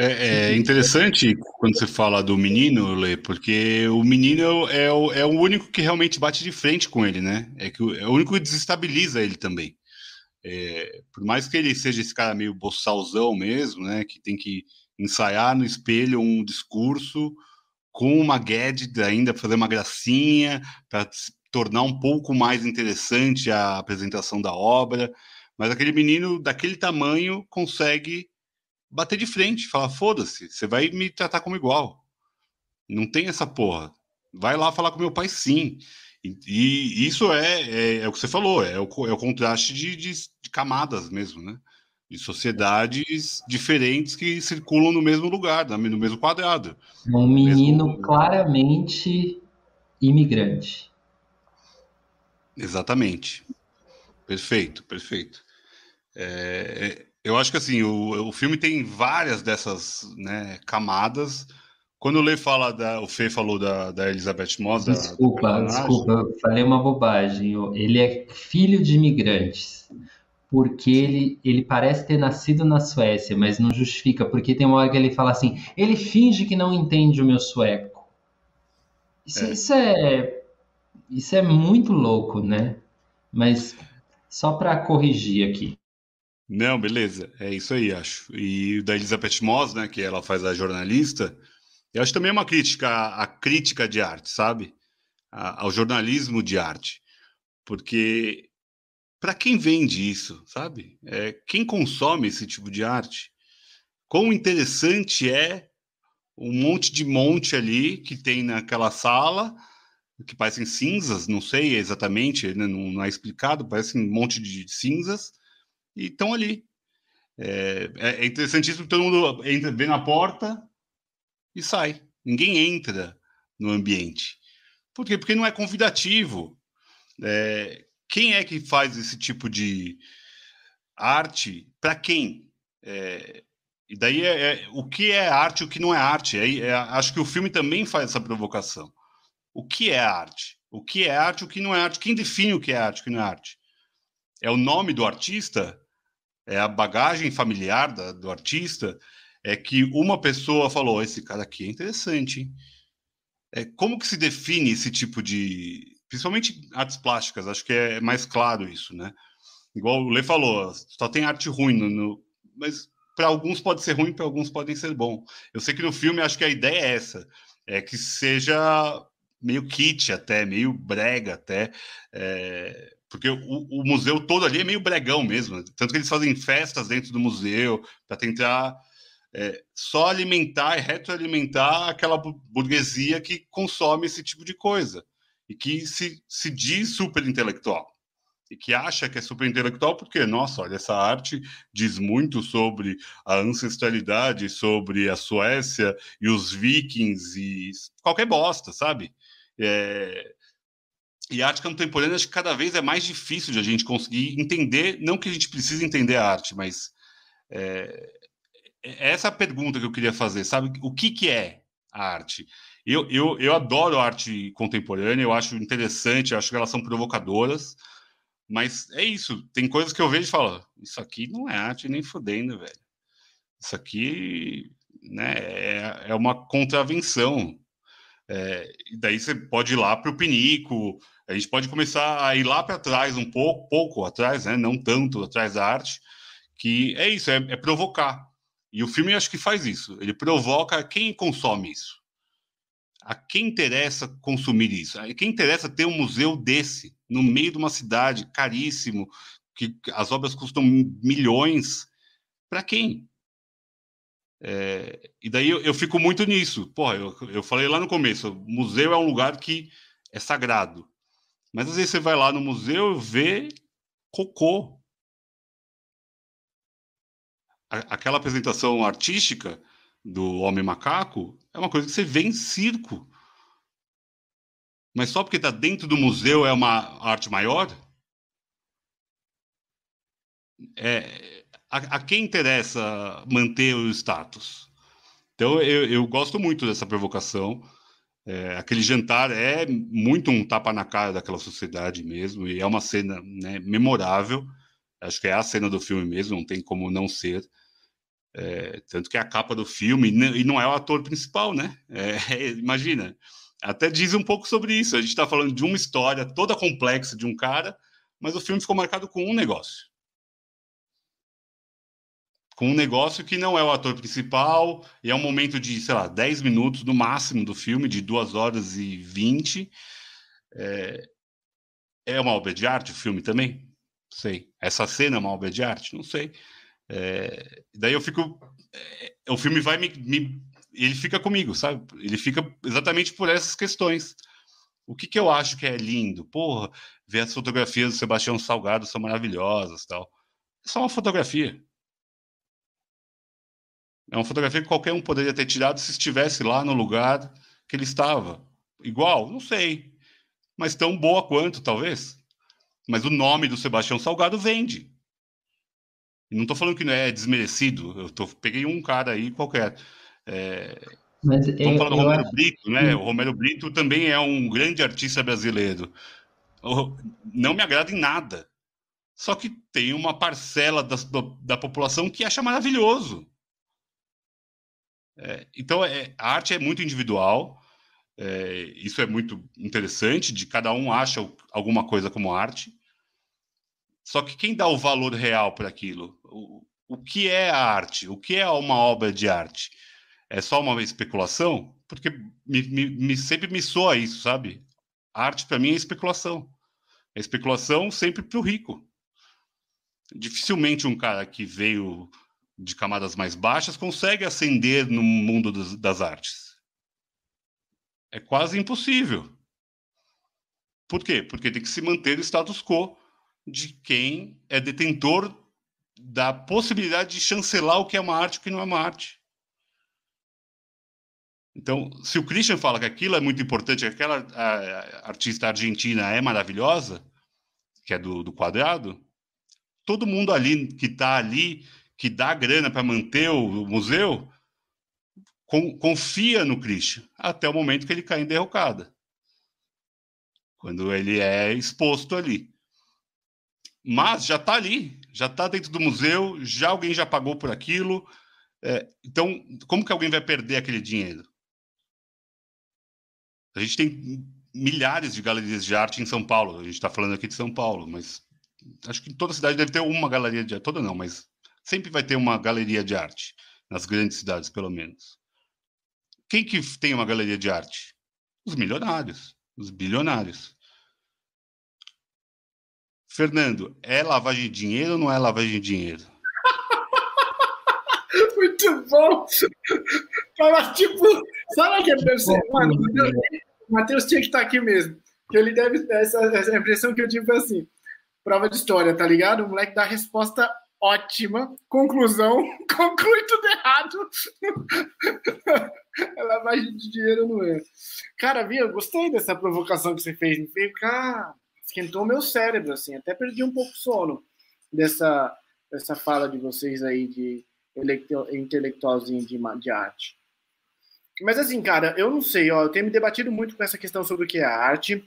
é, é, interessante quando você fala do menino, Lê, porque o menino é o, é o único que realmente bate de frente com ele, né? É, que, é o único que desestabiliza ele também. É, por mais que ele seja esse cara meio boçalzão mesmo, né? Que tem que ensaiar no espelho um discurso com uma gadget ainda fazer uma gracinha para tornar um pouco mais interessante a apresentação da obra. Mas aquele menino daquele tamanho consegue bater de frente, falar: foda-se, você vai me tratar como igual. Não tem essa porra. Vai lá falar com meu pai, sim. E, e isso é, é, é, o que você falou, é o, é o contraste de, de, de, camadas mesmo, né? De sociedades diferentes que circulam no mesmo lugar, no mesmo quadrado.
Um menino mesmo... claramente imigrante.
Exatamente. Perfeito, perfeito. É, eu acho que assim, o, o filme tem várias dessas né, camadas. Quando o Lê fala da. O Fê falou da, da Elizabeth Moss.
Desculpa, desculpa, falei uma bobagem. Ele é filho de imigrantes. Porque ele, ele parece ter nascido na Suécia, mas não justifica, porque tem uma hora que ele fala assim: ele finge que não entende o meu sueco. Isso é, isso é, isso é muito louco, né? Mas só para corrigir aqui.
Não, beleza. É isso aí, acho. E da Elizabeth Moss, né, que ela faz a jornalista, eu acho também uma crítica à, crítica de arte, sabe? ao jornalismo de arte. Porque para quem vende isso, sabe? É, quem consome esse tipo de arte, quão interessante é um monte de monte ali que tem naquela sala, que parecem cinzas, não sei exatamente, né, não, não é explicado, parecem um monte de cinzas, e estão ali. É, é, é interessantíssimo todo mundo entra, vê na porta e sai. Ninguém entra no ambiente. Por quê? Porque não é convidativo. É, quem é que faz esse tipo de arte? Para quem? É, e daí é, é, o que é arte o que não é arte. É, é, acho que o filme também faz essa provocação. O que é arte? O que é arte o que não é arte? Quem define o que é arte o que não é arte? É o nome do artista? é a bagagem familiar da, do artista, é que uma pessoa falou: esse cara aqui é interessante. Hein? É, como que se define esse tipo de. Principalmente artes plásticas, acho que é mais claro isso, né? igual o Lê falou, só tem arte ruim, no, no mas para alguns pode ser ruim, para alguns podem ser bom. Eu sei que no filme acho que a ideia é essa, é que seja meio kit até, meio brega até, é, porque o, o, museu todo ali é meio bregão mesmo, tanto que eles fazem festas dentro do museu para tentar é, só alimentar e retroalimentar aquela burguesia que consome esse tipo de coisa e que se, se diz super intelectual e que acha que é super intelectual porque, nossa, olha, essa arte diz muito sobre a ancestralidade, sobre a Suécia e os vikings e qualquer bosta, sabe? É... E a arte contemporânea acho que cada vez é mais difícil de a gente conseguir entender, não que a gente precise entender a arte, mas é, é essa pergunta que eu queria fazer, sabe? O que, que é a arte? Eu, eu, eu adoro arte contemporânea, eu acho interessante, eu acho que elas são provocadoras, mas é isso, tem coisas que eu vejo e falo, isso aqui não é arte nem fudendo, velho. Isso aqui né, é, é uma contravenção. É, e daí você pode ir lá para o pinico, a gente pode começar a ir lá para trás, um pouco, pouco atrás, né, não tanto atrás da arte, que é isso, é, é provocar. E o filme acho que faz isso, ele provoca quem consome isso. A quem interessa consumir isso? A quem interessa ter um museu desse, no meio de uma cidade, caríssimo, que as obras custam milhões? Para quem? É, e daí eu, eu, fico muito nisso. Porra, eu, eu falei lá no começo: museu é um lugar que é sagrado. Mas às vezes você vai lá no museu e vê cocô. A, aquela apresentação artística do Homem Macaco é uma coisa que você vê em circo. Mas só porque está dentro do museu é uma arte maior? É, a, a quem interessa manter o status? Então, eu, eu gosto muito dessa provocação. É, aquele jantar é muito um tapa na cara daquela sociedade mesmo, e é uma cena né, memorável. Acho que é a cena do filme mesmo, não tem como não ser. É, tanto que é a capa do filme, e não é o ator principal, né? É, imagina. Até diz um pouco sobre isso. A gente está falando de uma história toda complexa de um cara, mas o filme ficou marcado com um negócio com um negócio que não é o ator principal, e é um momento de, sei lá, 10 minutos no máximo do filme, de 2 horas e 20. É, é uma obra de arte o filme também? Sei. Essa cena é uma obra de arte? Não sei. É, daí eu fico. É, o filme vai me, me, Ele fica comigo, sabe? Ele fica exatamente por essas questões. O que, que eu acho que é lindo? Porra, ver as fotografias do Sebastião Salgado são maravilhosas tal. É só uma fotografia. É uma fotografia que qualquer um poderia ter tirado se estivesse lá no lugar que ele estava. Igual? Não sei. Mas tão boa quanto, talvez. Mas o nome do Sebastião Salgado vende. Não estou falando que não é desmerecido. Eu tô, peguei um cara aí qualquer. É... Mas Vamos falar do Romero acho... Brito, né? O Romero Brito também é um grande artista brasileiro. Não me agrada em nada. Só que tem uma parcela da, da população que acha maravilhoso. É, então, é, a arte é muito individual, é, isso é muito interessante, de cada um acha alguma coisa como arte. Só que quem dá o valor real para aquilo? O, o que é a arte? O que é uma obra de arte? É só uma especulação? Porque me, me, me sempre me soa isso, sabe? A arte para mim é especulação. É especulação sempre para o rico. Dificilmente um cara que veio de camadas mais baixas consegue ascender no mundo das, das artes. É quase impossível. Por quê? Porque tem que se manter o status quo de quem é detentor da possibilidade de chancelar o que é uma arte e o que não é uma arte. Então, se o Christian fala que aquilo é muito importante, que aquela artista argentina é maravilhosa, que é do, do quadrado, todo mundo ali que está ali que dá grana para manter o museu, com, confia no Christian até o momento que ele cai em derrocada. Quando ele é exposto ali. Mas já está ali, já está dentro do museu, já alguém já pagou por aquilo. É, então, como que alguém vai perder aquele dinheiro? A gente tem milhares de galerias de arte em São Paulo. A gente está falando aqui de São Paulo, mas acho que toda cidade deve ter uma galeria de arte, toda não, mas sempre vai ter uma galeria de arte, nas grandes cidades, pelo menos. Quem que tem uma galeria de arte? Os milionários, os bilionários. Fernando, é lavagem de dinheiro ou não é lavagem de dinheiro?
Muito bom! Fala, tipo, sabe que deve ser? Mano, o Matheus tinha que estar aqui mesmo. Que ele deve. Essa, essa impressão que eu tive foi assim: prova de história, tá ligado? O moleque dá a resposta ótima. Conclusão, conclui tudo errado. é lavagem de dinheiro, não é? Cara, Via, eu gostei dessa provocação que você fez. Me fez, cara, esquentou meu cérebro, assim. Até perdi um pouco o sono dessa, dessa fala de vocês aí de intelectualzinho de, de arte. Mas assim, cara, eu não sei, ó, eu tenho me debatido muito com essa questão sobre o que é arte.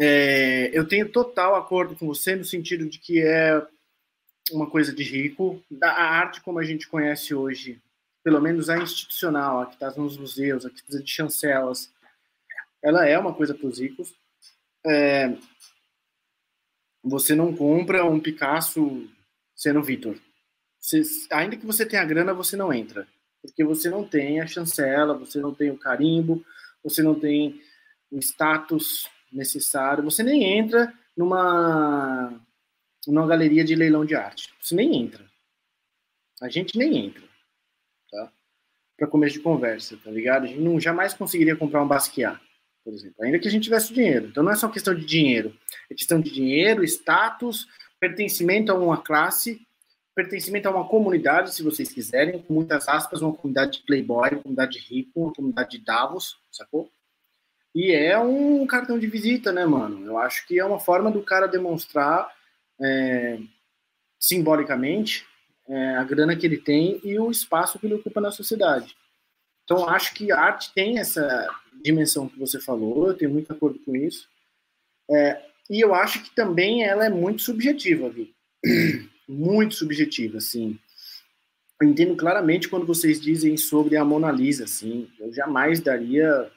É, eu tenho total acordo com você no sentido de que é uma coisa de rico. A arte como a gente conhece hoje, pelo menos a institucional, a que está nos museus, a que precisa de chancelas, ela é uma coisa para os ricos. É, você não compra um Picasso sendo Vitor. ainda que você tenha grana, você não entra. Porque você não tem a chancela, você não tem o carimbo, você não tem o status necessário, você nem entra numa, numa galeria de leilão de arte. Você nem entra. A gente nem entra. Tá? Para começo de conversa, tá ligado? A gente não jamais conseguiria comprar um Basquiat por exemplo, ainda que a gente tivesse dinheiro. Então não é só questão de dinheiro, é questão de dinheiro, status, pertencimento a uma classe, pertencimento a uma comunidade, se vocês quiserem, com muitas aspas, uma comunidade de playboy, uma comunidade rico, uma comunidade de Davos, sacou? E é um cartão de visita, né, mano? Eu acho que é uma forma do cara demonstrar é, simbolicamente é, a grana que ele tem e o espaço que ele ocupa na sociedade. Então, acho que a arte tem essa dimensão que você falou, eu tenho muito acordo com isso. É, e eu acho que também ela é muito subjetiva, Vi. muito subjetiva, assim. Eu entendo claramente quando vocês dizem sobre a Mona Lisa, assim. Eu jamais daria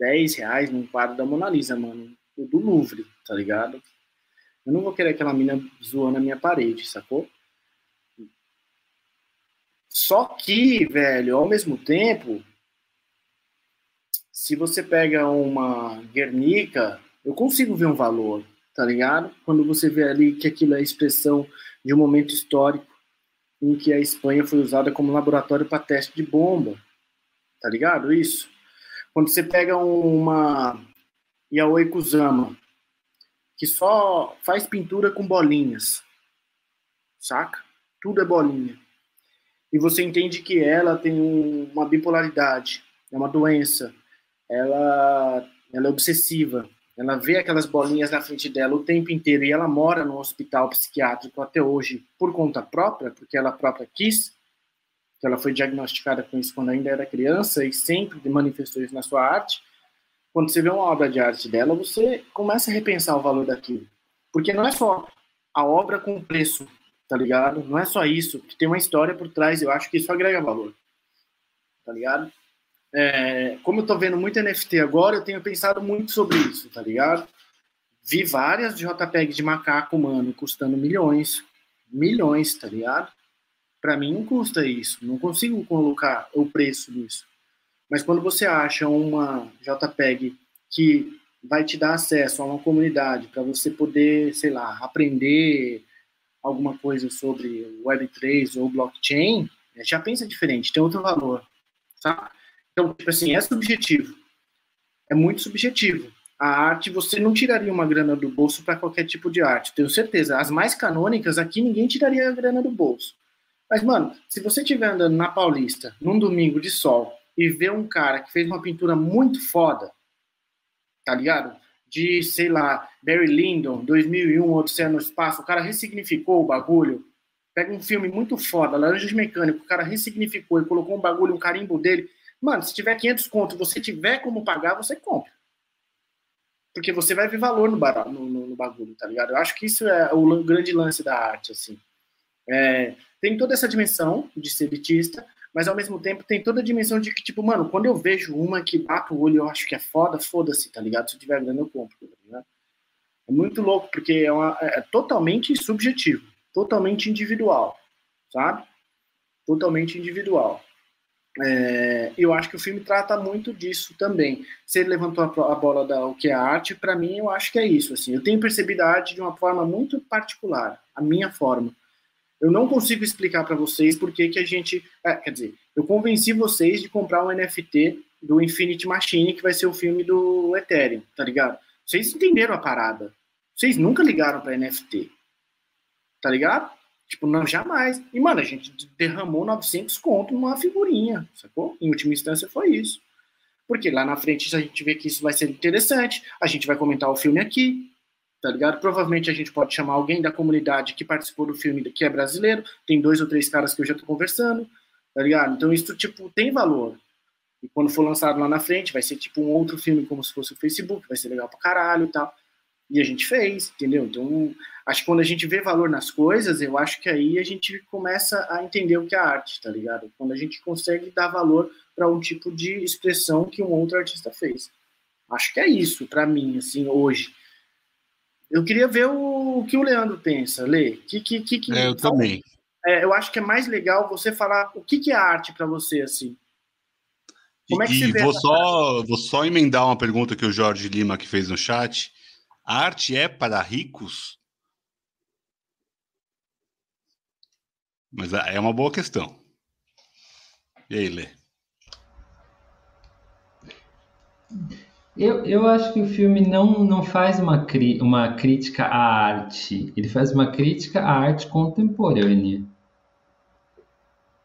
10 reais num quadro da Mona Lisa, mano. Do Louvre, tá ligado? Eu não vou querer aquela mina zoando a minha parede, sacou? Só que, velho, ao mesmo tempo, se você pega uma Guernica, eu consigo ver um valor, tá ligado? Quando você vê ali que aquilo é a expressão de um momento histórico em que a Espanha foi usada como laboratório para teste de bomba, tá ligado? Isso. Quando você pega uma Yaoi Kusama, que só faz pintura com bolinhas, saca? Tudo é bolinha e você entende que ela tem um, uma bipolaridade, é uma doença, ela, ela é obsessiva, ela vê aquelas bolinhas na frente dela o tempo inteiro e ela mora no hospital psiquiátrico até hoje por conta própria, porque ela própria quis, que ela foi diagnosticada com isso quando ainda era criança e sempre manifestou isso na sua arte. Quando você vê uma obra de arte dela, você começa a repensar o valor daquilo. Porque não é só a obra com preço tá ligado? Não é só isso, que tem uma história por trás, eu acho que isso agrega valor, tá ligado? É, como eu tô vendo muito NFT agora, eu tenho pensado muito sobre isso, tá ligado? Vi várias JPEG de macaco, mano, custando milhões, milhões, tá ligado? Para mim não custa isso, não consigo colocar o preço disso. Mas quando você acha uma JPEG que vai te dar acesso a uma comunidade para você poder, sei lá, aprender alguma coisa sobre Web3 ou blockchain, é, já pensa diferente, tem outro valor, tá? Então, tipo assim, é subjetivo. É muito subjetivo. A arte, você não tiraria uma grana do bolso para qualquer tipo de arte, tenho certeza. As mais canônicas aqui, ninguém tiraria a grana do bolso. Mas, mano, se você estiver andando na Paulista, num domingo de sol, e ver um cara que fez uma pintura muito foda, tá ligado? De, sei lá, Barry Lyndon, 2001, Odisseia no Espaço, o cara ressignificou o bagulho. Pega um filme muito foda, Laranjas Mecânico, o cara ressignificou e colocou um bagulho, um carimbo dele. Mano, se tiver 500 conto você tiver como pagar, você compra. Porque você vai ver valor no, no, no, no bagulho, tá ligado? Eu acho que isso é o grande lance da arte, assim. É, tem toda essa dimensão de ser elitista, mas ao mesmo tempo tem toda a dimensão de que, tipo, mano, quando eu vejo uma que bate o olho eu acho que é foda, foda-se, tá ligado? Se eu tiver grana, eu compro, tá? É muito louco, porque é, uma, é, é totalmente subjetivo, totalmente individual, sabe? Totalmente individual. É, eu acho que o filme trata muito disso também. Você levantou a, a bola da o que é arte, para mim eu acho que é isso. Assim, eu tenho percebido a arte de uma forma muito particular, a minha forma. Eu não consigo explicar para vocês por que, a gente. É, quer dizer, eu convenci vocês de comprar um NFT do Infinity Machine, que vai ser o filme do Ethereum, tá ligado? Vocês entenderam a parada. Vocês nunca ligaram para NFT. Tá ligado? Tipo, não, jamais. E, mano, a gente derramou 900 conto numa figurinha, sacou? Em última instância foi isso. Porque lá na frente a gente vê que isso vai ser interessante, a gente vai comentar o filme aqui, tá ligado? Provavelmente a gente pode chamar alguém da comunidade que participou do filme que é brasileiro, tem dois ou três caras que eu já tô conversando, tá ligado? Então isso, tipo, tem valor. E quando for lançado lá na frente, vai ser tipo um outro filme, como se fosse o Facebook, vai ser legal pra caralho e tal. E a gente fez, entendeu? Então, acho que quando a gente vê valor nas coisas, eu acho que aí a gente começa a entender o que é arte, tá ligado? Quando a gente consegue dar valor para um tipo de expressão que um outro artista fez. Acho que é isso para mim, assim, hoje. Eu queria ver o, o que o Leandro pensa, Lê. Que, que, que, que
é, eu também.
É, eu acho que é mais legal você falar o que, que é arte para você, assim.
Como é que e, você vê vou só, vou só emendar uma pergunta que o Jorge Lima que fez no chat. A arte é para ricos? Mas é uma boa questão. E aí, Lê?
Eu, eu acho que o filme não, não faz uma, cri, uma crítica à arte, ele faz uma crítica à arte contemporânea.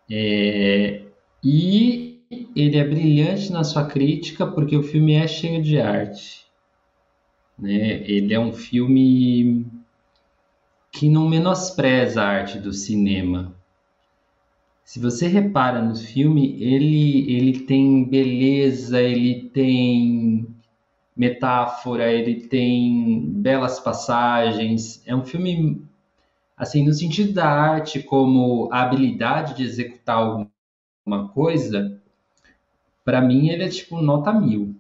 É, e ele é brilhante na sua crítica porque o filme é cheio de arte. Né? Ele é um filme que não menospreza a arte do cinema. Se você repara no filme, ele, ele tem beleza, ele tem metáfora, ele tem belas passagens. É um filme, assim, no sentido da arte como a habilidade de executar alguma coisa, para mim ele é tipo nota mil.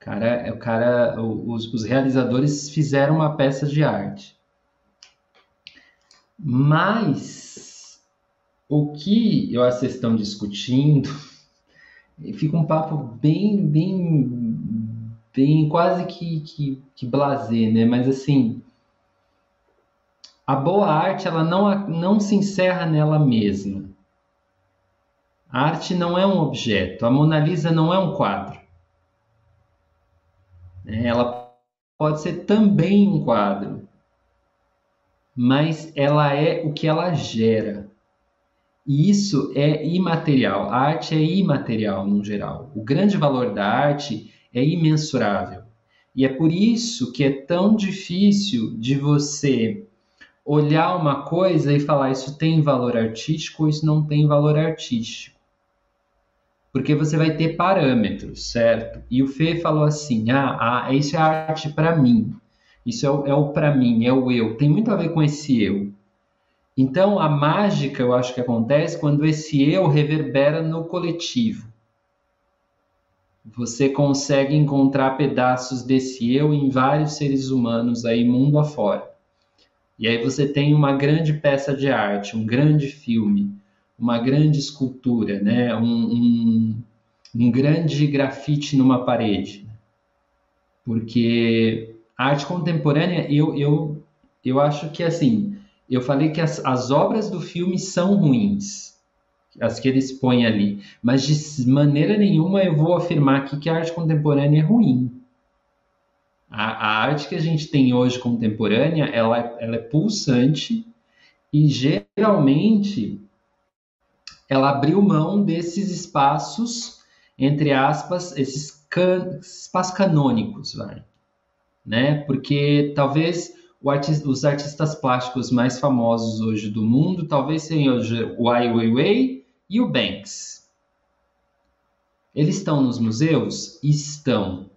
Cara, o cara, os, os realizadores fizeram uma peça de arte. Mas o que eu acho que estão discutindo fica um papo bem, bem, bem quase que, que, que blazer, né? Mas assim, a boa arte ela não, não se encerra nela mesma. A arte não é um objeto, a Mona Lisa não é um quadro. Né? Ela pode ser também um quadro, mas ela é o que ela gera. E isso é imaterial. A arte é imaterial no geral. O grande valor da arte é imensurável. E é por isso que é tão difícil de você olhar uma coisa e falar isso tem valor artístico ou isso não tem valor artístico porque você vai ter parâmetros, certo? E o Fê falou assim: ah, ah isso é arte para mim, isso é o, é o para mim, é o eu, tem muito a ver com esse eu. Então a mágica eu acho que acontece quando esse eu reverbera no coletivo. Você consegue encontrar pedaços desse eu em vários seres humanos aí mundo afora. E aí você tem uma grande peça de arte, um grande filme, uma grande escultura, né? um, um, um grande grafite numa parede. Porque a arte contemporânea, eu, eu, eu acho que assim, eu falei que as, as obras do filme são ruins, as que eles põem ali, mas de maneira nenhuma eu vou afirmar aqui que a arte contemporânea é ruim. A, a arte que a gente tem hoje contemporânea, ela, ela é pulsante e geralmente ela abriu mão desses espaços, entre aspas, esses can, espaços canônicos, vai, né? Porque talvez artista, os artistas plásticos mais famosos hoje do mundo, talvez sejam o Ai Weiwei e o Banks. Eles estão nos museus? Estão.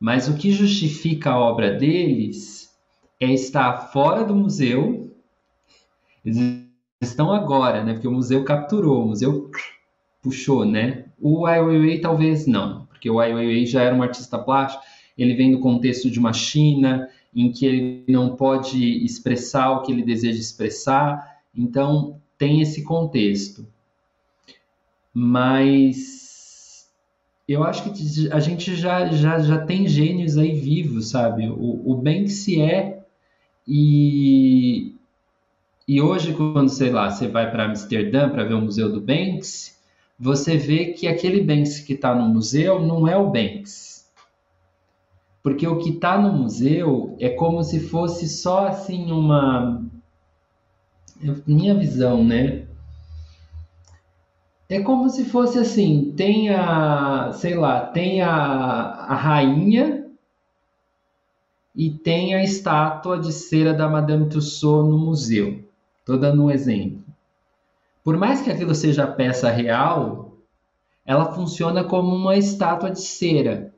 Mas o que justifica a obra deles é estar fora do museu. Eles estão agora, né? Porque o museu capturou, o museu puxou, né? O Ai Weiwei talvez não, porque o Ai Weiwei já era um artista plástico, ele vem do contexto de uma China em que ele não pode expressar o que ele deseja expressar. Então, tem esse contexto. Mas eu acho que a gente já, já, já tem gênios aí vivos, sabe? O, o Banksy é. E, e hoje, quando, sei lá, você vai para Amsterdã para ver o Museu do Banksy, você vê que aquele Banksy que está no museu não é o Banksy. Porque o que está no museu é como se fosse só assim uma. Minha visão, né? É como se fosse assim: tem a, sei lá, tem a, a rainha e tem a estátua de cera da Madame Tussauds no museu. Estou dando um exemplo. Por mais que aquilo seja peça real, ela funciona como uma estátua de cera,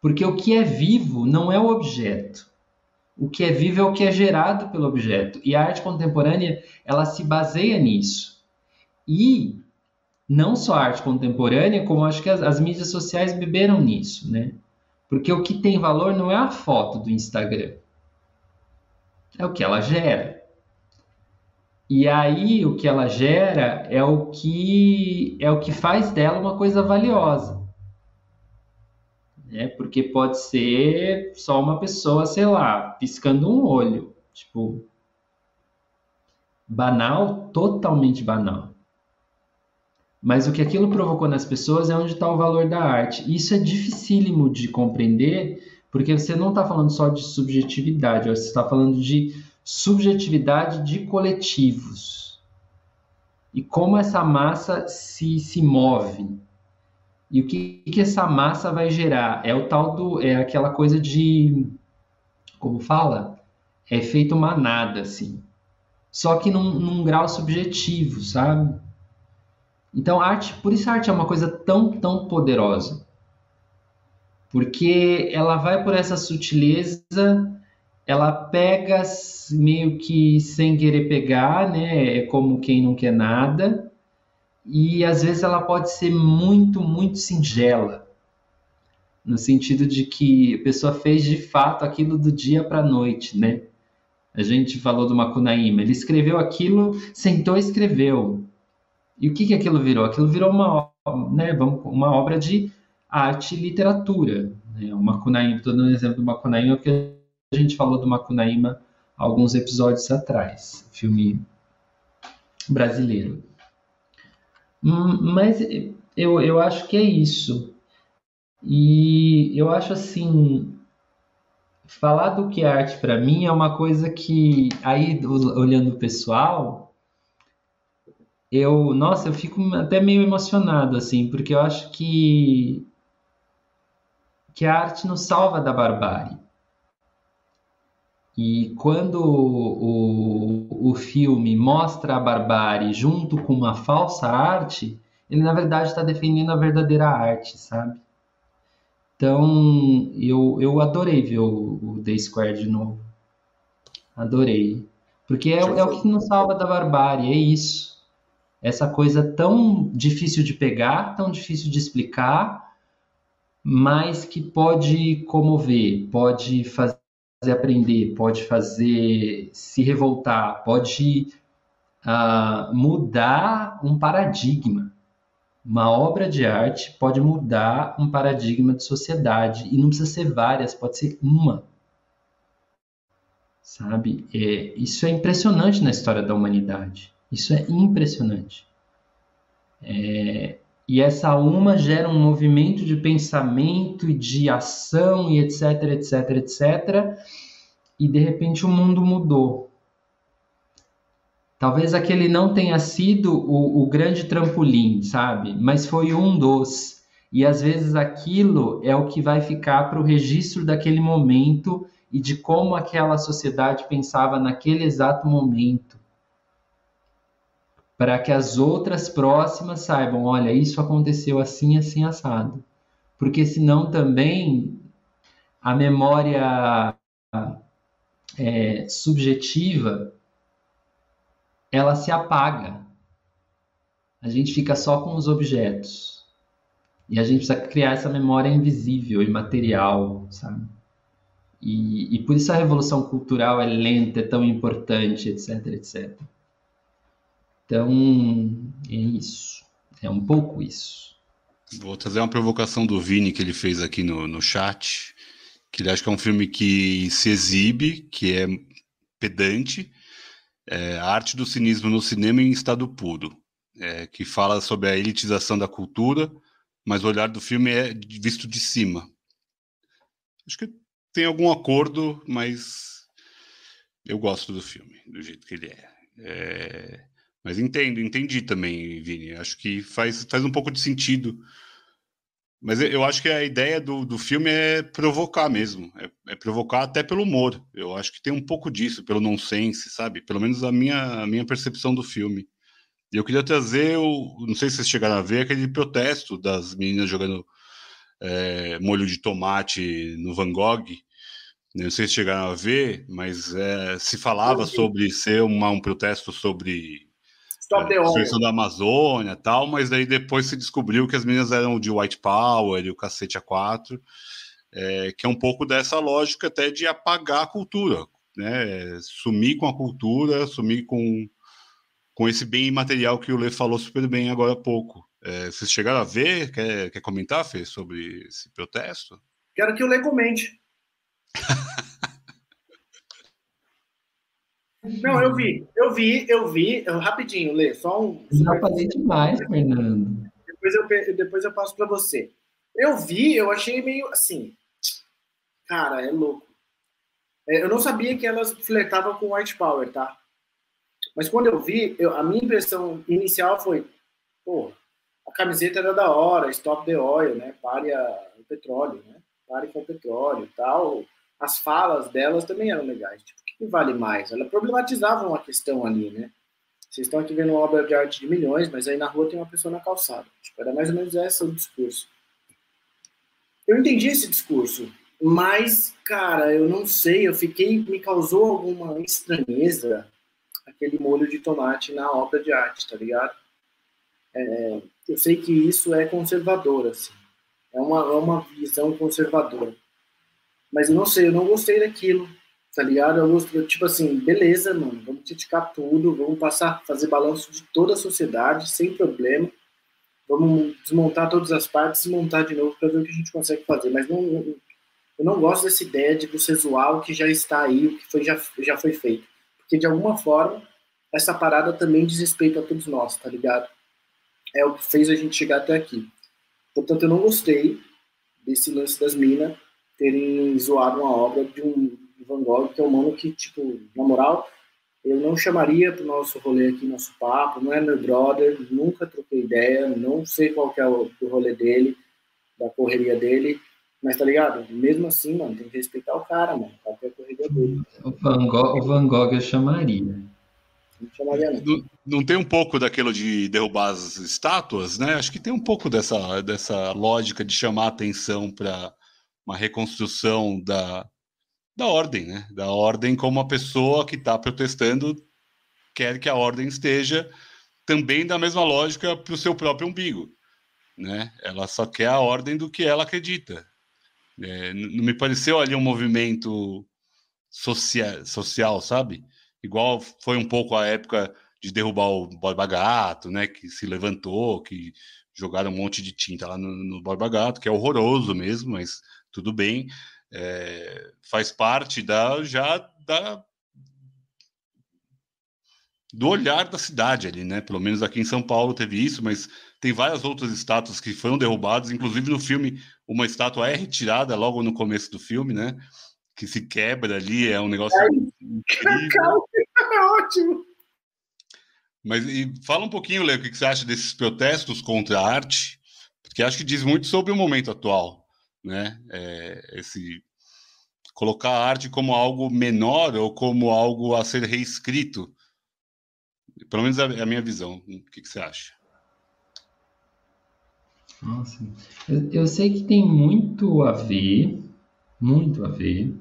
porque o que é vivo não é o objeto. O que é vivo é o que é gerado pelo objeto. E a arte contemporânea, ela se baseia nisso. E não só a arte contemporânea, como acho que as, as mídias sociais beberam nisso, né? Porque o que tem valor não é a foto do Instagram. É o que ela gera. E aí o que ela gera é o que é o que faz dela uma coisa valiosa. Né? Porque pode ser só uma pessoa, sei lá, piscando um olho, tipo banal, totalmente banal. Mas o que aquilo provocou nas pessoas é onde está o valor da arte. Isso é dificílimo de compreender, porque você não está falando só de subjetividade, você está falando de subjetividade de coletivos. E como essa massa se, se move. E o que, que essa massa vai gerar? É o tal do é aquela coisa de como fala? É feito manada assim. Só que num, num grau subjetivo sabe então arte por isso a arte é uma coisa tão tão poderosa porque ela vai por essa sutileza ela pega meio que sem querer pegar, né? É como quem não quer nada. E às vezes ela pode ser muito, muito singela, no sentido de que a pessoa fez de fato aquilo do dia para a noite, né? A gente falou do Macunaíma, ele escreveu aquilo, sentou e escreveu. E o que, que aquilo virou? Aquilo virou uma, né, uma obra de arte e literatura. Né? O Macunaíma, estou dando um exemplo do Macunaíma porque a gente falou do Macunaíma alguns episódios atrás, filme brasileiro. Hum, mas eu, eu acho que é isso. E eu acho assim, falar do que é arte para mim é uma coisa que aí olhando o pessoal, eu, nossa, eu fico até meio emocionado assim, porque eu acho que que a arte nos salva da barbárie. E quando o, o filme mostra a barbárie junto com uma falsa arte, ele na verdade está defendendo a verdadeira arte, sabe? Então eu, eu adorei ver o, o The Square de novo. Adorei. Porque é, é o que nos salva da barbárie, é isso. Essa coisa tão difícil de pegar, tão difícil de explicar, mas que pode comover, pode fazer aprender, pode fazer se revoltar, pode uh, mudar um paradigma. Uma obra de arte pode mudar um paradigma de sociedade e não precisa ser várias, pode ser uma. Sabe? É, isso é impressionante na história da humanidade. Isso é impressionante. É, e essa uma gera um movimento de pensamento e de ação e etc, etc, etc. E de repente o mundo mudou. Talvez aquele não tenha sido o, o grande trampolim, sabe? Mas foi um dos. E às vezes aquilo é o que vai ficar para o registro daquele momento e de como aquela sociedade pensava naquele exato momento para que as outras próximas saibam, olha, isso aconteceu assim, assim, assado. Porque senão também a memória é, subjetiva ela se apaga. A gente fica só com os objetos. E a gente precisa criar essa memória invisível, imaterial, sabe? E, e por isso a revolução cultural é lenta, é tão importante, etc, etc. Então, é isso. É um pouco isso.
Vou trazer uma provocação do Vini que ele fez aqui no, no chat, que ele acha que é um filme que se exibe, que é pedante, é, a arte do cinismo no cinema em estado puro, é, que fala sobre a elitização da cultura, mas o olhar do filme é visto de cima. Acho que tem algum acordo, mas eu gosto do filme, do jeito que ele é. é... Mas entendo, entendi também, Vini. Acho que faz, faz um pouco de sentido. Mas eu acho que a ideia do, do filme é provocar mesmo. É, é, provocar até pelo humor. Eu acho que tem um pouco disso, pelo nonsense, sabe? Pelo menos a minha, a minha percepção do filme. E eu queria trazer, o, não sei se vocês chegaram a ver, aquele protesto das meninas jogando é, molho de tomate no Van Gogh. Não sei se chegaram a ver, mas é, se falava sobre ser uma, um protesto sobre Stop é, destruição da Amazônia tal, mas daí depois se descobriu que as meninas eram de White Power e o cacete a quatro, é, que é um pouco dessa lógica até de apagar a cultura, né? Sumir com a cultura, sumir com, com esse bem imaterial que o Lê falou super bem agora há pouco. É, vocês chegaram a ver? Quer, quer comentar, Fê, sobre esse protesto?
Quero que o Lê comente. Não, eu vi, eu vi, eu vi, eu, rapidinho, Lê, só um.
Já falei demais, Fernando.
Depois eu, depois eu passo para você. Eu vi, eu achei meio assim. Cara, é louco. É, eu não sabia que elas flertavam com White Power, tá? Mas quando eu vi, eu, a minha impressão inicial foi: pô, a camiseta era da hora, stop the oil, né? Pare a, o petróleo, né? Pare com o petróleo e tal. As falas delas também eram legais. Tipo, que vale mais? Ela problematizava uma questão ali, né? Vocês estão aqui vendo uma obra de arte de milhões, mas aí na rua tem uma pessoa na calçada. Tipo, era mais ou menos esse o discurso. Eu entendi esse discurso, mas, cara, eu não sei, eu fiquei, me causou alguma estranheza aquele molho de tomate na obra de arte, tá ligado? É, eu sei que isso é conservador, assim. É uma, é uma visão conservadora. Mas eu não sei, eu não gostei daquilo, tá ligado? Gosto, tipo assim, beleza, mano, vamos criticar tudo, vamos passar, fazer balanço de toda a sociedade, sem problema. Vamos desmontar todas as partes e montar de novo para ver o que a gente consegue fazer. Mas não, eu não gosto dessa ideia de você zoar o que já está aí, o que foi, já, já foi feito. Porque, de alguma forma, essa parada também diz respeito a todos nós, tá ligado? É o que fez a gente chegar até aqui. Portanto, eu não gostei desse lance das minas terem zoado uma obra de um Van Gogh, que é um mano que, tipo, na moral, eu não chamaria pro nosso rolê aqui, nosso papo, não é meu brother, nunca troquei ideia, não sei qual que é o, o rolê dele, da correria dele, mas tá ligado? Mesmo assim, mano, tem que respeitar o cara, mano, qual que é a correria dele.
O Van Gogh, o Van Gogh eu chamaria.
Não chamaria não. não. tem um pouco daquilo de derrubar as estátuas, né? Acho que tem um pouco dessa, dessa lógica de chamar atenção para uma reconstrução da, da ordem, né? Da ordem como a pessoa que está protestando quer que a ordem esteja também da mesma lógica para o seu próprio umbigo, né? Ela só quer a ordem do que ela acredita. É, não me pareceu ali um movimento social, social, sabe? Igual foi um pouco a época de derrubar o Borba Gato, né? Que se levantou, que jogaram um monte de tinta lá no, no Borba Gato, que é horroroso mesmo, mas tudo bem, é, faz parte da já da do olhar da cidade ali, né? Pelo menos aqui em São Paulo teve isso, mas tem várias outras estátuas que foram derrubadas, inclusive no filme uma estátua é retirada logo no começo do filme, né? Que se quebra ali, é um negócio incrível. É ótimo. Mas e fala um pouquinho, Léo, o que você acha desses protestos contra a arte? Porque acho que diz muito sobre o momento atual né? É, esse colocar a arte como algo menor ou como algo a ser reescrito. Pelo menos é a minha visão. O que, que você acha?
Nossa, eu, eu, sei que tem muito a ver, muito a ver,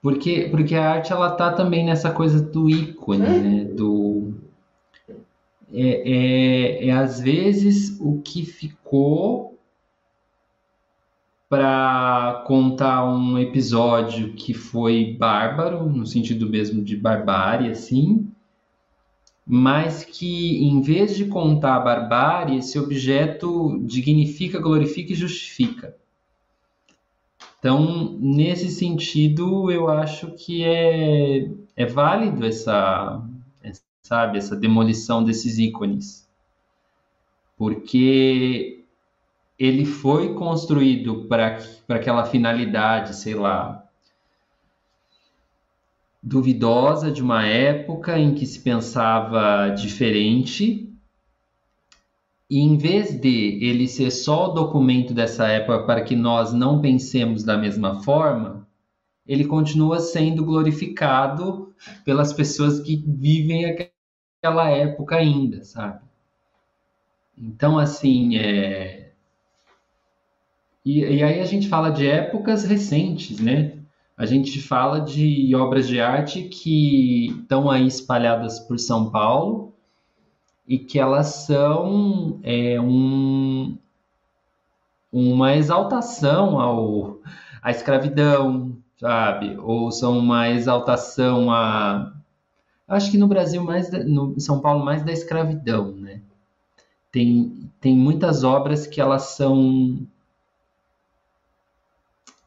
porque, porque a arte ela tá também nessa coisa do ícone, né? Do é, é, é às vezes o que ficou para contar um episódio que foi bárbaro, no sentido mesmo de barbárie, assim, mas que em vez de contar a barbárie, esse objeto dignifica, glorifica e justifica. Então, nesse sentido, eu acho que é, é válido essa, sabe, essa demolição desses ícones. Porque ele foi construído para aquela finalidade, sei lá, duvidosa de uma época em que se pensava diferente e em vez de ele ser só o documento dessa época para que nós não pensemos da mesma forma, ele continua sendo glorificado pelas pessoas que vivem aquela época ainda, sabe? Então, assim, é... E, e aí a gente fala de épocas recentes, né? A gente fala de obras de arte que estão aí espalhadas por São Paulo, e que elas são é, um, uma exaltação ao, à escravidão, sabe? Ou são uma exaltação a. Acho que no Brasil, mais no São Paulo, mais da escravidão, né? Tem, tem muitas obras que elas são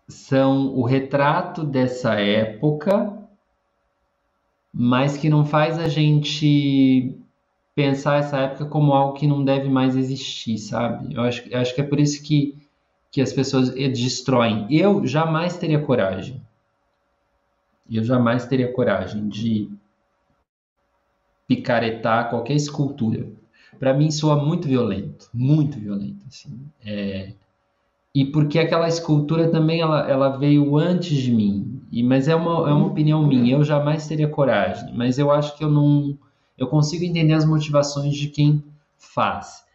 são o retrato dessa época, mas que não faz a gente pensar essa época como algo que não deve mais existir, sabe? Eu acho, eu acho que é por isso que, que as pessoas destroem. Eu jamais teria coragem. Eu jamais teria coragem de picaretar qualquer escultura. Para mim soa muito violento, muito violento, assim. É... E porque aquela escultura também ela, ela veio antes de mim. E, mas é uma, é uma opinião minha. Eu jamais teria coragem. Mas eu acho que eu não eu consigo entender as motivações de quem faz.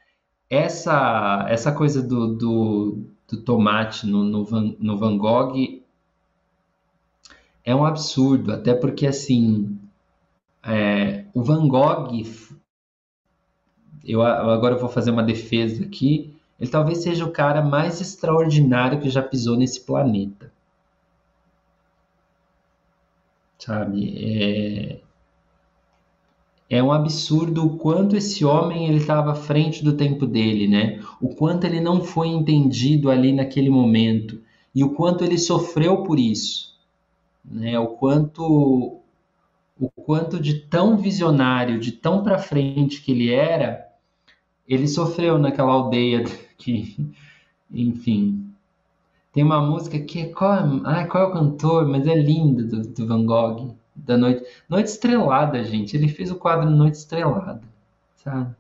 Essa, essa coisa do, do, do tomate no, no, Van, no Van Gogh é um absurdo, até porque assim é, o Van Gogh, eu agora eu vou fazer uma defesa aqui, ele talvez seja o cara mais extraordinário que já pisou nesse planeta. Sabe? É, é um absurdo o quanto esse homem ele estava à frente do tempo dele, né? O quanto ele não foi entendido ali naquele momento e o quanto ele sofreu por isso, né? O quanto o quanto de tão visionário, de tão para frente que ele era, ele sofreu naquela aldeia que, enfim, tem uma música que é qual, é, ah, qual é o cantor, mas é linda do, do Van Gogh da noite. Noite Estrelada, gente. Ele fez o quadro Noite Estrelada, sabe?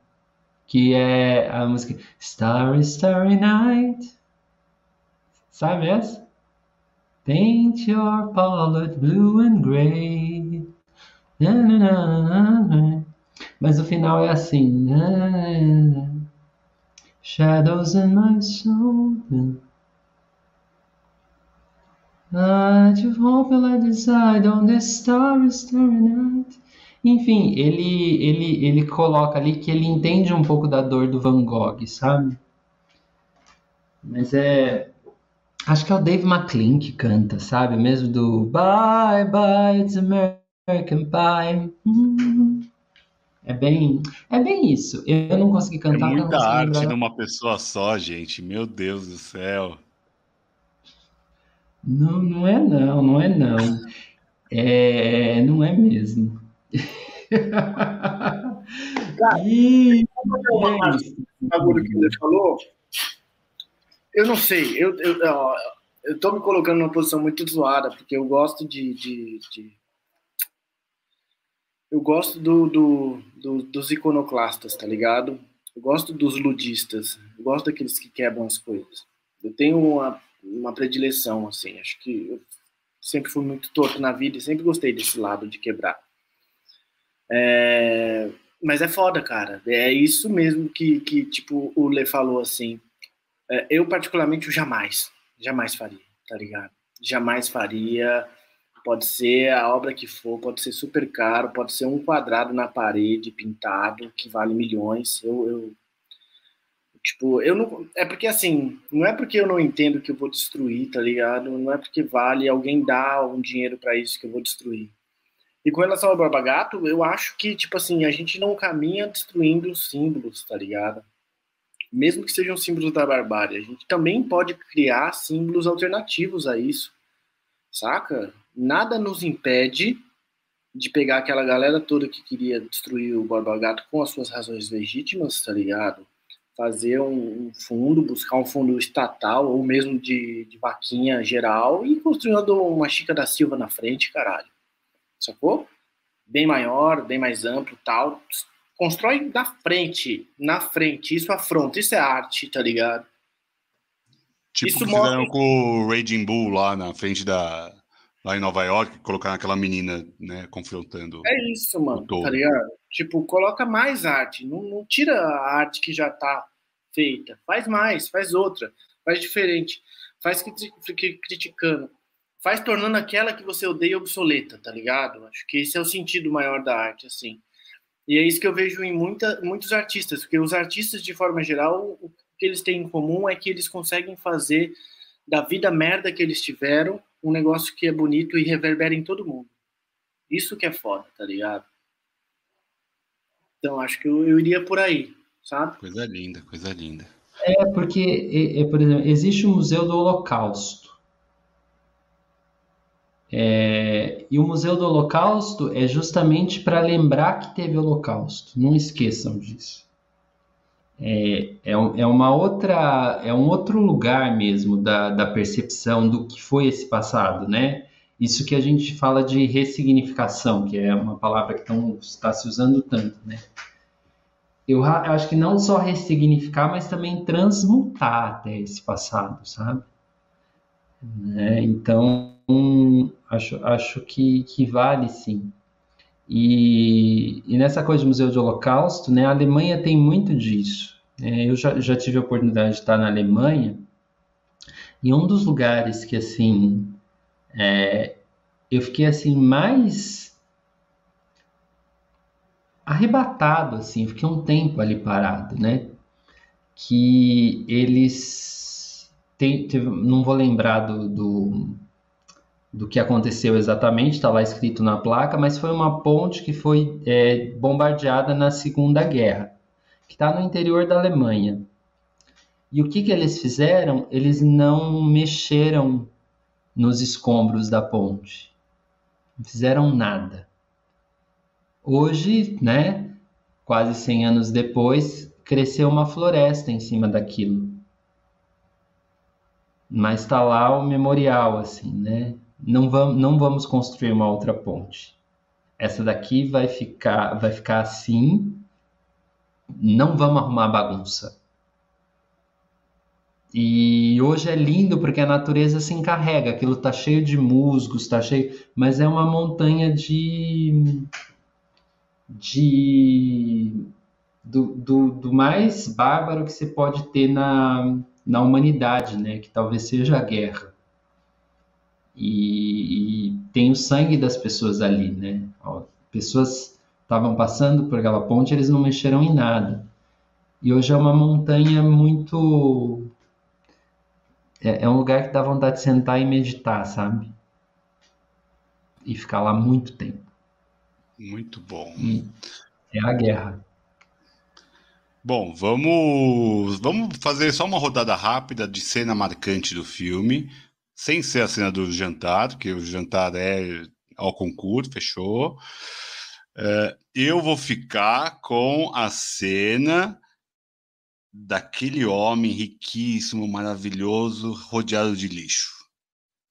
Que é a música Starry, Starry Night. Sabe essa? Paint your palette blue and gray. Na, na, na, Mas o final é assim. Shadows in my soul. Night of hope I decide on the starry, starry night. Enfim, ele, ele, ele coloca ali que ele entende um pouco da dor do Van Gogh, sabe? Mas é. Acho que é o Dave McLean que canta, sabe? Mesmo do Bye Bye, it's American Pie. Hum. É bem, é bem isso. Eu não consegui cantar.
É muita arte lembrar. numa pessoa só, gente. Meu Deus do céu.
Não, não é não, não é não. É, não é mesmo.
Cara, e... uma, bagulho que ele falou, eu não sei, eu, eu, eu tô me colocando numa posição muito zoada, porque eu gosto de, de, de eu gosto do, do, do, dos iconoclastas, tá ligado? Eu gosto dos ludistas, eu gosto daqueles que quebram as coisas. Eu tenho uma uma predileção, assim. Acho que eu sempre fui muito torto na vida e sempre gostei desse lado de quebrar. É, mas é foda, cara. É isso mesmo que, que tipo, o Lê falou, assim. É, eu, particularmente, jamais, jamais faria, tá ligado? Jamais faria. Pode ser a obra que for, pode ser super caro, pode ser um quadrado na parede pintado que vale milhões. Eu, eu Tipo, eu não. É porque assim, não é porque eu não entendo que eu vou destruir, tá ligado? Não é porque vale alguém dar um dinheiro para isso que eu vou destruir. E com relação ao Barba Gato, eu acho que, tipo assim, a gente não caminha destruindo símbolos, tá ligado? Mesmo que sejam símbolos da barbárie, a gente também pode criar símbolos alternativos a isso, saca? Nada nos impede de pegar aquela galera toda que queria destruir o Barba Gato com as suas razões legítimas, tá ligado? Fazer um, fundo, buscar um fundo estatal ou mesmo de, de vaquinha geral e construindo uma Chica da Silva na frente, caralho sacou? Bem maior, bem mais amplo, tal. Constrói da frente, na frente. Isso afronta, isso é arte, tá ligado?
Tipo isso que fizeram com o Raging Bull lá na frente da. Lá em Nova York, colocar aquela menina, né, confrontando.
É isso, mano, tá ligado? Tipo, coloca mais arte. Não, não tira a arte que já tá feita. Faz mais, faz outra, faz diferente. Faz criticando faz tornando aquela que você odeia obsoleta, tá ligado? Acho que esse é o sentido maior da arte, assim. E é isso que eu vejo em muita, muitos artistas, porque os artistas, de forma geral, o que eles têm em comum é que eles conseguem fazer da vida merda que eles tiveram um negócio que é bonito e reverbera em todo mundo. Isso que é foda, tá ligado? Então, acho que eu, eu iria por aí, sabe?
Coisa linda, coisa linda.
É, porque, é, é, por exemplo, existe o Museu do Holocausto. É, e o Museu do Holocausto é justamente para lembrar que teve Holocausto. Não esqueçam disso. É, é, é, uma outra, é um outro lugar mesmo da, da percepção do que foi esse passado, né? Isso que a gente fala de ressignificação, que é uma palavra que tão, está se usando tanto, né? Eu, acho que não só ressignificar, mas também transmutar até esse passado, sabe? Né? Então, acho, acho que, que vale sim. E, e, nessa coisa do Museu de Holocausto, né, a Alemanha tem muito disso. É, eu já, já tive a oportunidade de estar na Alemanha, e um dos lugares que, assim, é, eu fiquei, assim, mais arrebatado, assim, fiquei um tempo ali parado, né, que eles, tem, teve, não vou lembrar do, do do que aconteceu exatamente, está lá escrito na placa, mas foi uma ponte que foi é, bombardeada na Segunda Guerra, que está no interior da Alemanha. E o que, que eles fizeram? Eles não mexeram nos escombros da ponte. Não fizeram nada. Hoje, né, quase 100 anos depois, cresceu uma floresta em cima daquilo. Mas está lá o memorial, assim, né? Não vamos, não vamos construir uma outra ponte. Essa daqui vai ficar, vai ficar assim. Não vamos arrumar bagunça. E hoje é lindo porque a natureza se encarrega. Aquilo está cheio de musgos, está cheio, mas é uma montanha de de do, do, do, mais bárbaro que você pode ter na, na humanidade, né? Que talvez seja a guerra e, e tem o sangue das pessoas ali, né? Ó, pessoas estavam passando por aquela ponte, eles não mexeram em nada. E hoje é uma montanha muito. É, é, um lugar que dá vontade de sentar e meditar, sabe? E ficar lá muito tempo.
Muito bom.
E é a guerra.
Bom, vamos, vamos fazer só uma rodada rápida de cena marcante do filme sem ser a cena do jantar, que o jantar é ao concurso, fechou. Uh, eu vou ficar com a cena daquele homem riquíssimo, maravilhoso, rodeado de lixo.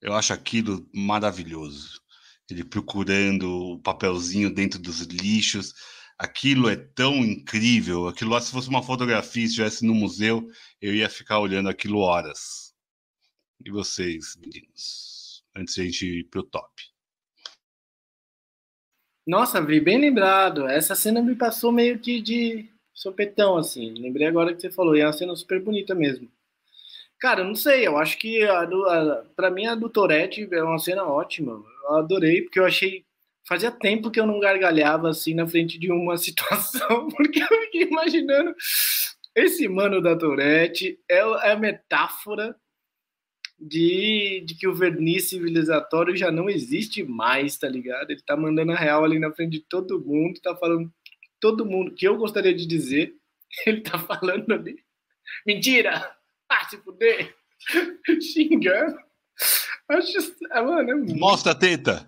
Eu acho aquilo maravilhoso. Ele procurando o papelzinho dentro dos lixos. Aquilo é tão incrível. Aquilo lá, se fosse uma fotografia, se estivesse no museu, eu ia ficar olhando aquilo horas. E vocês, meninos? Antes de a gente ir pro top.
Nossa, Vi, bem lembrado. Essa cena me passou meio que de sopetão, assim. Lembrei agora que você falou. E é uma cena super bonita mesmo. Cara, eu não sei. Eu acho que a a, pra mim a do Tourette é uma cena ótima. Eu adorei, porque eu achei. Fazia tempo que eu não gargalhava assim na frente de uma situação, porque eu fiquei imaginando esse mano da Tourette é, é a metáfora de, de que o verniz civilizatório já não existe mais, tá ligado? Ele tá mandando a real ali na frente de todo mundo, tá falando todo mundo que eu gostaria de dizer, ele tá falando ali. Mentira! Ah, se fuder! Xingando. Acho, ah, mano, é muito...
Mostra a teta!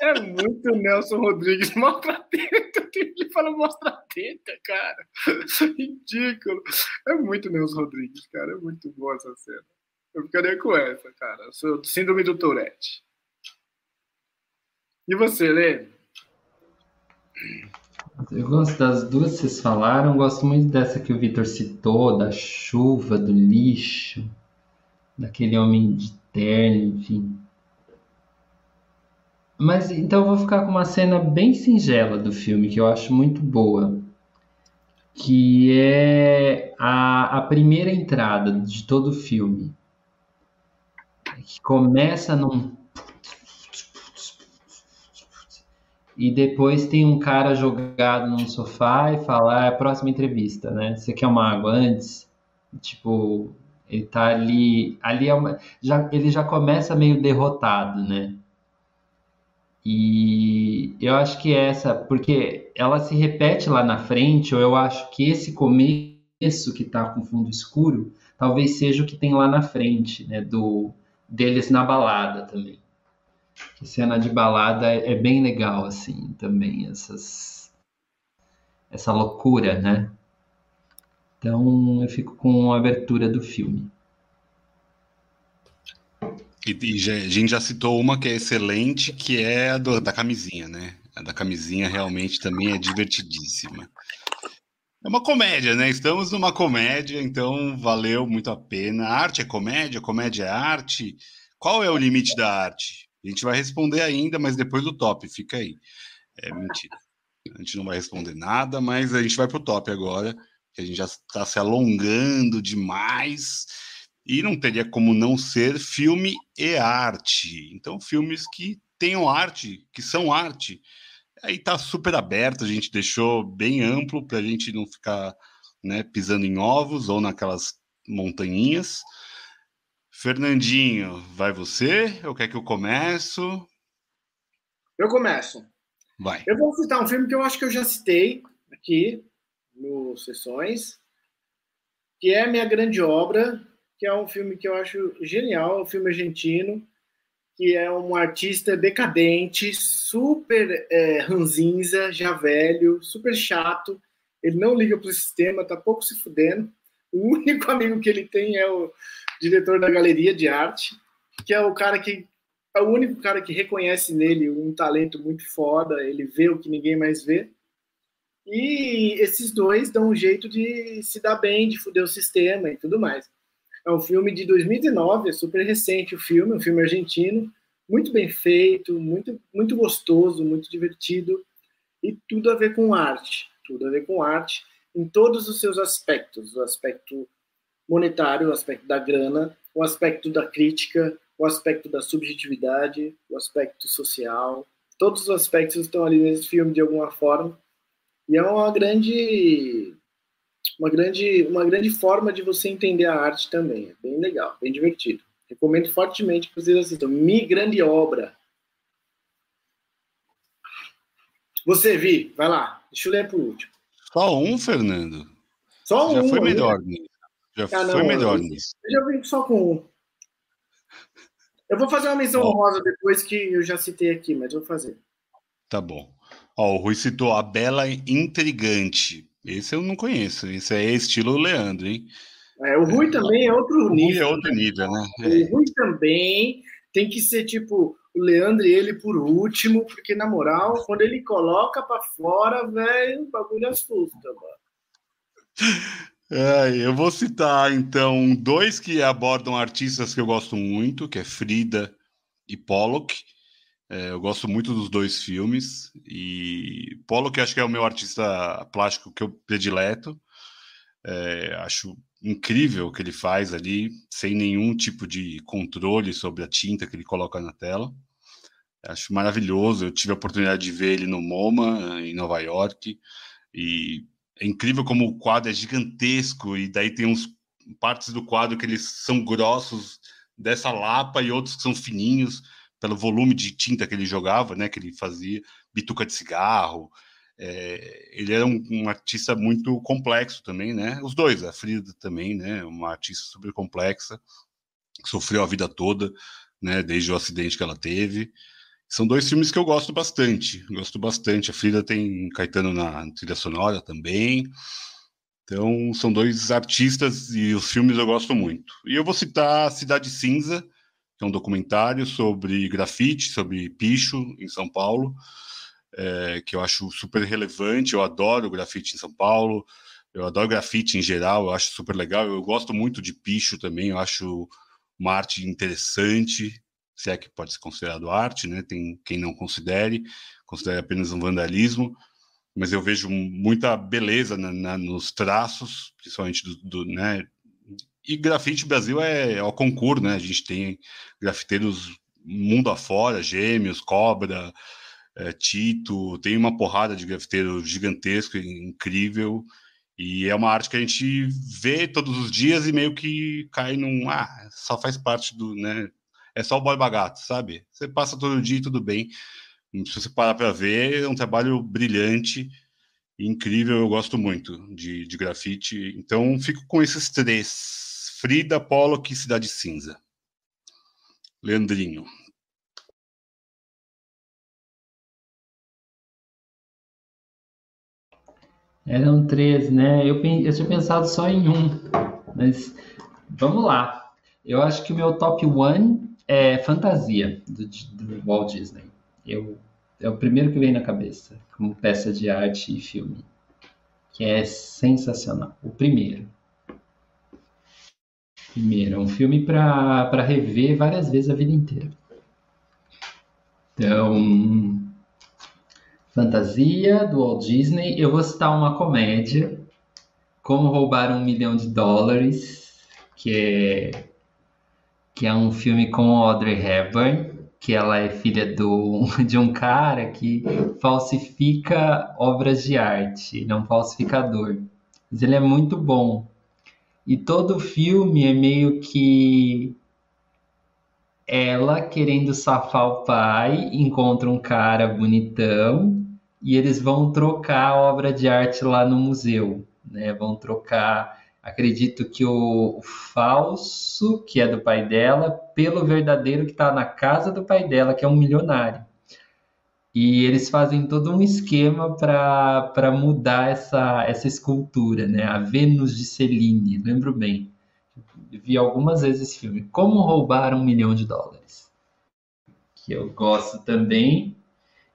É muito Nelson Rodrigues. Mostra a teta. Ele fala mostra a teta, cara. Ridículo. É muito Nelson Rodrigues, cara. É muito boa essa cena. Eu ficaria com essa, cara. Sou síndrome do Tourette. E você, Lê?
Eu gosto das duas que vocês falaram. Gosto muito dessa que o Vitor citou, da chuva, do lixo, daquele homem de terno, enfim. Mas então eu vou ficar com uma cena bem singela do filme que eu acho muito boa, que é a, a primeira entrada de todo o filme, que começa num e depois tem um cara jogado num sofá e fala, ah, é a próxima entrevista, né? Você quer uma água antes? Tipo, ele tá ali, ali é uma, já, ele já começa meio derrotado, né? E eu acho que é essa, porque ela se repete lá na frente, ou eu acho que esse começo que tá com fundo escuro, talvez seja o que tem lá na frente, né? Do, deles na balada também. A cena de balada é bem legal, assim, também, essas, essa loucura, né? Então eu fico com a abertura do filme.
E, e já, a gente já citou uma que é excelente, que é a do, da camisinha, né? A da camisinha realmente também é divertidíssima. É uma comédia, né? Estamos numa comédia, então valeu muito a pena. Arte é comédia, comédia é arte. Qual é o limite da arte? A gente vai responder ainda, mas depois do top, fica aí. É mentira. A gente não vai responder nada, mas a gente vai pro top agora, que a gente já está se alongando demais e não teria como não ser filme e arte. Então, filmes que tenham arte, que são arte. Aí tá super aberto, a gente deixou bem amplo para a gente não ficar né, pisando em ovos ou naquelas montanhinhas. Fernandinho, vai você? Ou quer que eu começo?
Eu começo.
Vai.
Eu vou citar um filme que eu acho que eu já citei aqui no Sessões, que é minha grande obra, que é um filme que eu acho genial, um filme argentino, que é um artista decadente, super é, ranzinza, já velho, super chato. Ele não liga para o sistema, tá pouco se fudendo. O único amigo que ele tem é o diretor da galeria de arte, que é o cara que é o único cara que reconhece nele um talento muito foda, ele vê o que ninguém mais vê. E esses dois dão um jeito de se dar bem, de fuder o sistema e tudo mais. É um filme de 2019, é super recente o filme, um filme argentino, muito bem feito, muito, muito gostoso, muito divertido. E tudo a ver com arte, tudo a ver com arte em todos os seus aspectos, o aspecto monetário, o aspecto da grana, o aspecto da crítica, o aspecto da subjetividade, o aspecto social, todos os aspectos estão ali nesse filme de alguma forma. E é uma grande uma grande, uma grande forma de você entender a arte também. É bem legal, bem divertido. Recomendo fortemente que vocês assistam. Mi Grande Obra. Você, Vi, vai lá. Deixa eu ler por último.
Só um, Fernando?
Só
Já
um.
foi melhor
né?
Já
Ah,
foi
não,
melhor
eu-
nisso.
Eu já vim só com um. Eu vou fazer uma menção
Bom.
honrosa depois que eu já citei aqui, mas vou fazer.
Tá bom. Ó, o Rui citou a Bela Intrigante. Esse eu não conheço. Esse é estilo Leandro, hein?
É, o Rui também é outro
O Rui
nível.
é outro nível, né?
O Rui também tem que ser tipo o Leandro e ele por último, porque na moral, quando ele coloca pra fora, velho, o bagulho assusta, mano.
É, eu vou citar, então, dois que abordam artistas que eu gosto muito, que é Frida e Pollock. É, eu gosto muito dos dois filmes. E Pollock acho que é o meu artista plástico que eu predileto. É, acho incrível o que ele faz ali, sem nenhum tipo de controle sobre a tinta que ele coloca na tela. Acho maravilhoso. Eu tive a oportunidade de ver ele no MoMA, em Nova York, e é incrível como o quadro é gigantesco e daí tem uns partes do quadro que eles são grossos dessa lapa e outros que são fininhos pelo volume de tinta que ele jogava, né? Que ele fazia bituca de cigarro. É, ele era um, um, artista muito complexo também, né? Os dois, a Frida também, né? Uma artista super complexa, que sofreu a vida toda, né? Desde o acidente que ela teve. São dois filmes que eu gosto bastante. Gosto bastante. A Frida tem Caetano na trilha sonora também. Então, são dois artistas e os filmes eu gosto muito. E eu vou citar Cidade Cinza, que é um documentário sobre grafite, sobre picho em São Paulo, é, que eu acho super relevante. Eu adoro grafite em São Paulo, eu adoro grafite em geral, eu acho super legal. Eu gosto muito de picho também, eu acho uma arte interessante, se é que pode ser considerado arte, né? Tem quem não considere, considere apenas um vandalismo mas eu vejo muita beleza na, na, nos traços, principalmente do, do, né? E grafite Brasil é, é o concurso, né? A gente tem grafiteiros mundo afora, Gêmeos, Cobra, é, Tito, tem uma porrada de grafiteiro gigantesco, incrível, e é uma arte que a gente vê todos os dias e meio que cai num, ah, só faz parte do, né? É só o boy bagato, sabe? Você passa todo dia e tudo bem se você parar para ver, é um trabalho brilhante, incrível, eu gosto muito de, de grafite. Então, fico com esses três: Frida, Pollock Cidade Cinza. Leandrinho.
Eram três, né? Eu, eu tinha pensado só em um, mas vamos lá. Eu acho que o meu top one é fantasia do, do Walt Disney. Eu é o primeiro que vem na cabeça, como peça de arte e filme, que é sensacional. O primeiro. Primeiro, é um filme para rever várias vezes a vida inteira. Então, fantasia do Walt Disney. Eu vou citar uma comédia, Como Roubar um Milhão de Dólares, que é, que é um filme com Audrey Hepburn que ela é filha do, de um cara que falsifica obras de arte, ele é um falsificador. Mas ele é muito bom. E todo filme é meio que ela querendo safar o pai, encontra um cara bonitão e eles vão trocar a obra de arte lá no museu, né? Vão trocar acredito que o, o, falso, que é do pai dela, pelo verdadeiro que está na casa do pai dela, que é um milionário. E eles fazem todo um esquema para mudar essa, essa escultura, né? A Vênus de Celine, lembro bem. Vi algumas vezes esse filme. Como roubar um milhão de dólares. Que eu gosto também.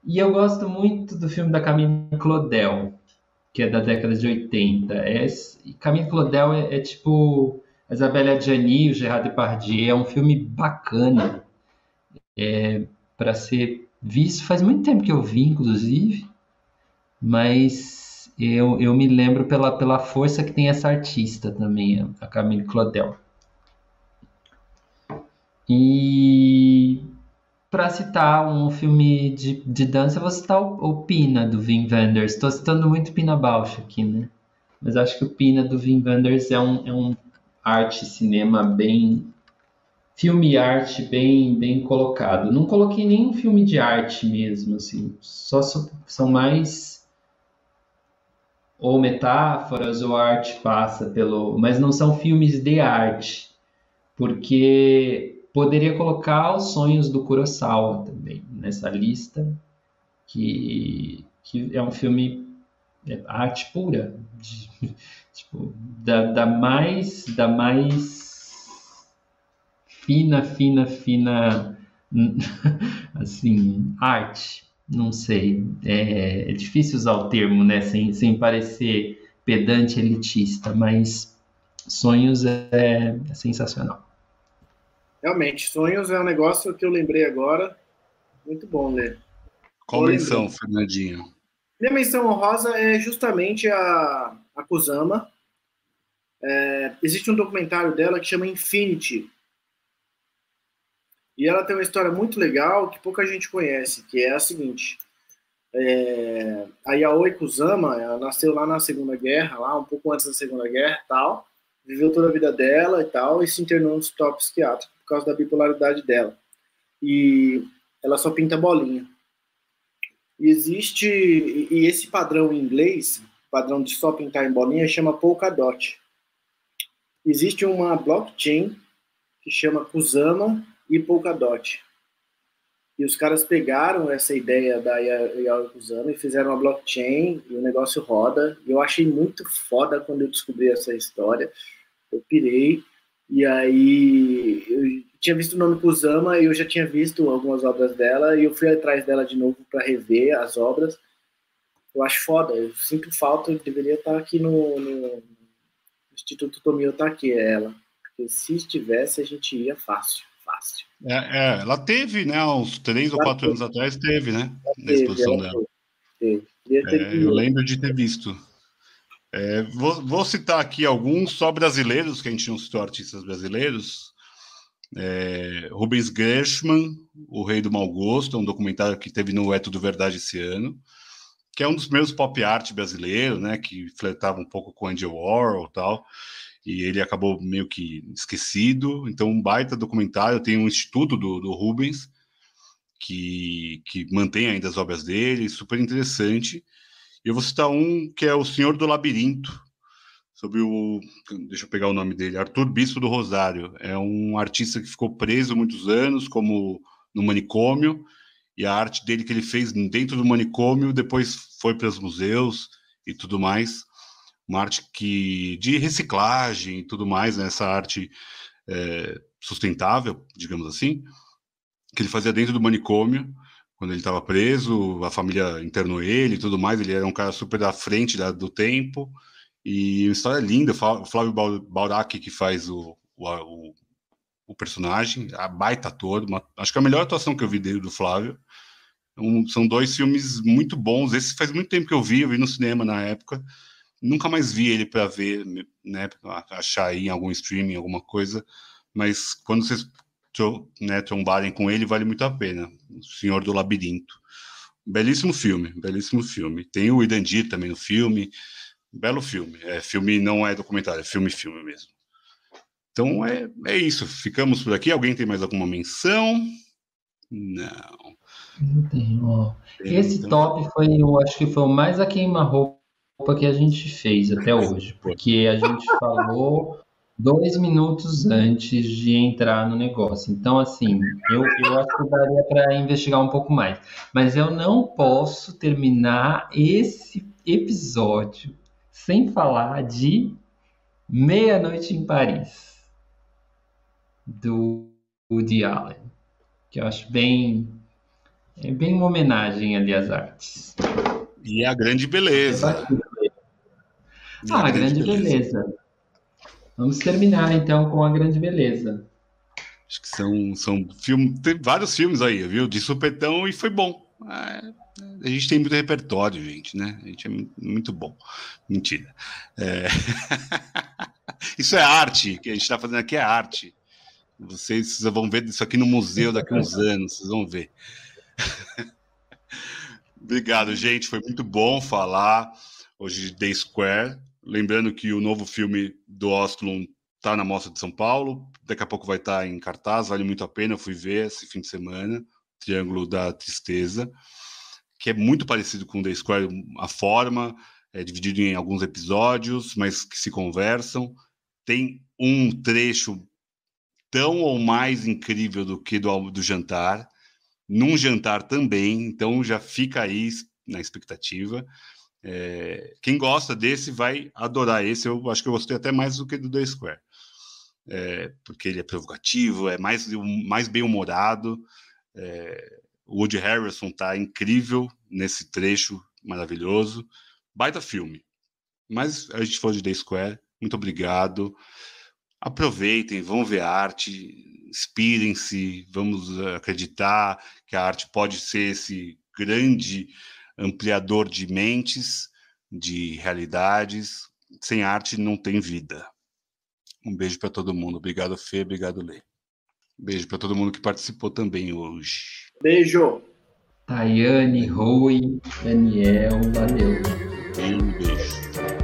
E eu gosto muito do filme da Camille Claudel, que é da década de 80. É, Camille Claudel é, é tipo a Isabelle Adjani, o Gerard Depardieu, é um filme bacana é, para ser visto. Faz muito tempo que eu vi, inclusive, mas eu, eu me lembro pela, pela força que tem essa artista também, a Camille Claudel. E para citar um filme de, de dança, eu vou citar o, o Pina, do Wim Wenders. Estou citando muito Pina Bausch aqui, né? Mas acho que o Pina, do Wim Wenders, é um, é um arte cinema bem... Filme e arte bem, bem colocado. Não coloquei nenhum filme de arte mesmo, assim. Só são mais ou metáforas ou arte passa pelo... Mas não são filmes de arte. Porque Poderia colocar os sonhos do Kurosawa também nessa lista, que, que é um filme é arte pura, de, tipo, da, da mais da mais fina, fina, fina, assim, arte. Não sei, é, é difícil usar o termo, né, sem, sem parecer pedante elitista, mas sonhos é, é sensacional.
Realmente, sonhos é um negócio que eu lembrei agora. Muito bom ler.
Qual menção, Fernandinho?
Minha menção honrosa é justamente a, a Kusama. É, existe um documentário dela que chama Infinity. E ela tem uma história muito legal que pouca gente conhece, que é a seguinte. É, a Yaoi Kusama, ela nasceu lá na Segunda Guerra, lá um pouco antes da Segunda Guerra, tal. Viveu toda a vida dela e tal, e se internou no hospital psiquiátrico por causa da bipolaridade dela. E ela só pinta bolinha. E existe e esse padrão em inglês, padrão de só pintar em bolinha, chama Polkadot. Existe uma blockchain que chama Kusama e Polkadot. E os caras pegaram essa ideia da Yaoi Kusama e fizeram uma blockchain e o negócio roda. E eu achei muito foda quando eu descobri essa história. Eu pirei. E aí eu tinha visto o nome Kusama e eu já tinha visto algumas obras dela e eu fui atrás dela de novo para rever as obras. Eu acho foda, eu sinto falta, eu deveria estar aqui no, no Instituto Tomio tá aqui, é ela. Porque se estivesse, a gente ia fácil fácil.
É, é, ela teve, né, uns três ou quatro anos atrás, teve, né? na exposição dela. Teve. É, eu lembro de ter visto. É, vou, vou, citar aqui alguns só brasileiros, que a gente não citou artistas brasileiros. É, Rubens Gershman, O Rei do Mau Gosto, é um documentário que teve no É Tudo Verdade esse ano, que é um dos meus pop art brasileiros, né, que flertava um pouco com Andy Warhol e tal e ele acabou meio que esquecido. Então, um baita documentário. Tem um instituto do, do Rubens que, que mantém ainda as obras dele, super interessante. Eu vou citar um que é O Senhor do Labirinto, sobre o. Deixa eu pegar o nome dele, Arthur Bispo do Rosário. É um artista que ficou preso muitos anos, como no manicômio, e a arte dele que ele fez dentro do manicômio depois foi para os museus e tudo mais uma arte que, de reciclagem e tudo mais, né? essa arte é, sustentável, digamos assim, que ele fazia dentro do manicômio, quando ele estava preso, a família internou ele e tudo mais, ele era um cara super à frente da, do tempo, e uma história linda, o Flávio Baurac que faz o, o, o personagem, a baita ator, uma, acho que é a melhor atuação que eu vi dele, do Flávio, um, são dois filmes muito bons, esse faz muito tempo que eu vi, eu vi no cinema na época, Nunca mais vi ele para ver, né, achar aí em algum streaming, alguma coisa, mas quando vocês né, trombarem com ele, vale muito a pena. O Senhor do Labirinto. Belíssimo filme, belíssimo filme. Tem o Idandir também no filme. Belo filme. É, filme não é documentário, é filme-filme mesmo. Então é, é isso. Ficamos por aqui. Alguém tem mais alguma menção? Não.
Eu tenho. Esse então... top foi, eu acho que foi o mais a queima-roupa que a gente fez até hoje, porque a gente falou dois minutos antes de entrar no negócio. Então, assim, eu, eu acho que daria para investigar um pouco mais. Mas eu não posso terminar esse episódio sem falar de Meia-Noite em Paris, do Woody Allen, que eu acho bem, é bem uma homenagem ali às artes.
E a grande beleza.
Ah, a grande, grande beleza. beleza. Vamos terminar então com a grande beleza.
Acho que são, são filmes. Tem vários filmes aí, viu? De supetão e foi bom. É, a gente tem muito repertório, gente, né? A gente é muito bom. Mentira. É... isso é arte, que a gente está fazendo aqui é arte. Vocês vão ver isso aqui no museu daqui a uns anos, vocês vão ver. Obrigado, gente. Foi muito bom falar hoje de The Square. Lembrando que o novo filme do Ostlund está na Mostra de São Paulo, daqui a pouco vai estar tá em cartaz, vale muito a pena. Eu fui ver esse fim de semana, Triângulo da Tristeza, que é muito parecido com The Square, a forma, é dividido em alguns episódios, mas que se conversam. Tem um trecho tão ou mais incrível do que do, do jantar, num jantar também, então já fica aí na expectativa. É, quem gosta desse vai adorar esse. Eu acho que eu gostei até mais do que do The Square. É, porque ele é provocativo, é mais, mais bem humorado. É, o Woody Harrison está incrível nesse trecho maravilhoso. Baita filme. Mas a gente falou de The Square. Muito obrigado. Aproveitem, vão ver arte, inspirem-se, vamos acreditar que a arte pode ser esse grande ampliador de mentes, de realidades. Sem arte não tem vida. Um beijo para todo mundo. Obrigado, Fê. Obrigado, Lê. Beijo para todo mundo que participou também hoje.
Beijo.
Tayane, Rui, Daniel, valeu.
Um beijo.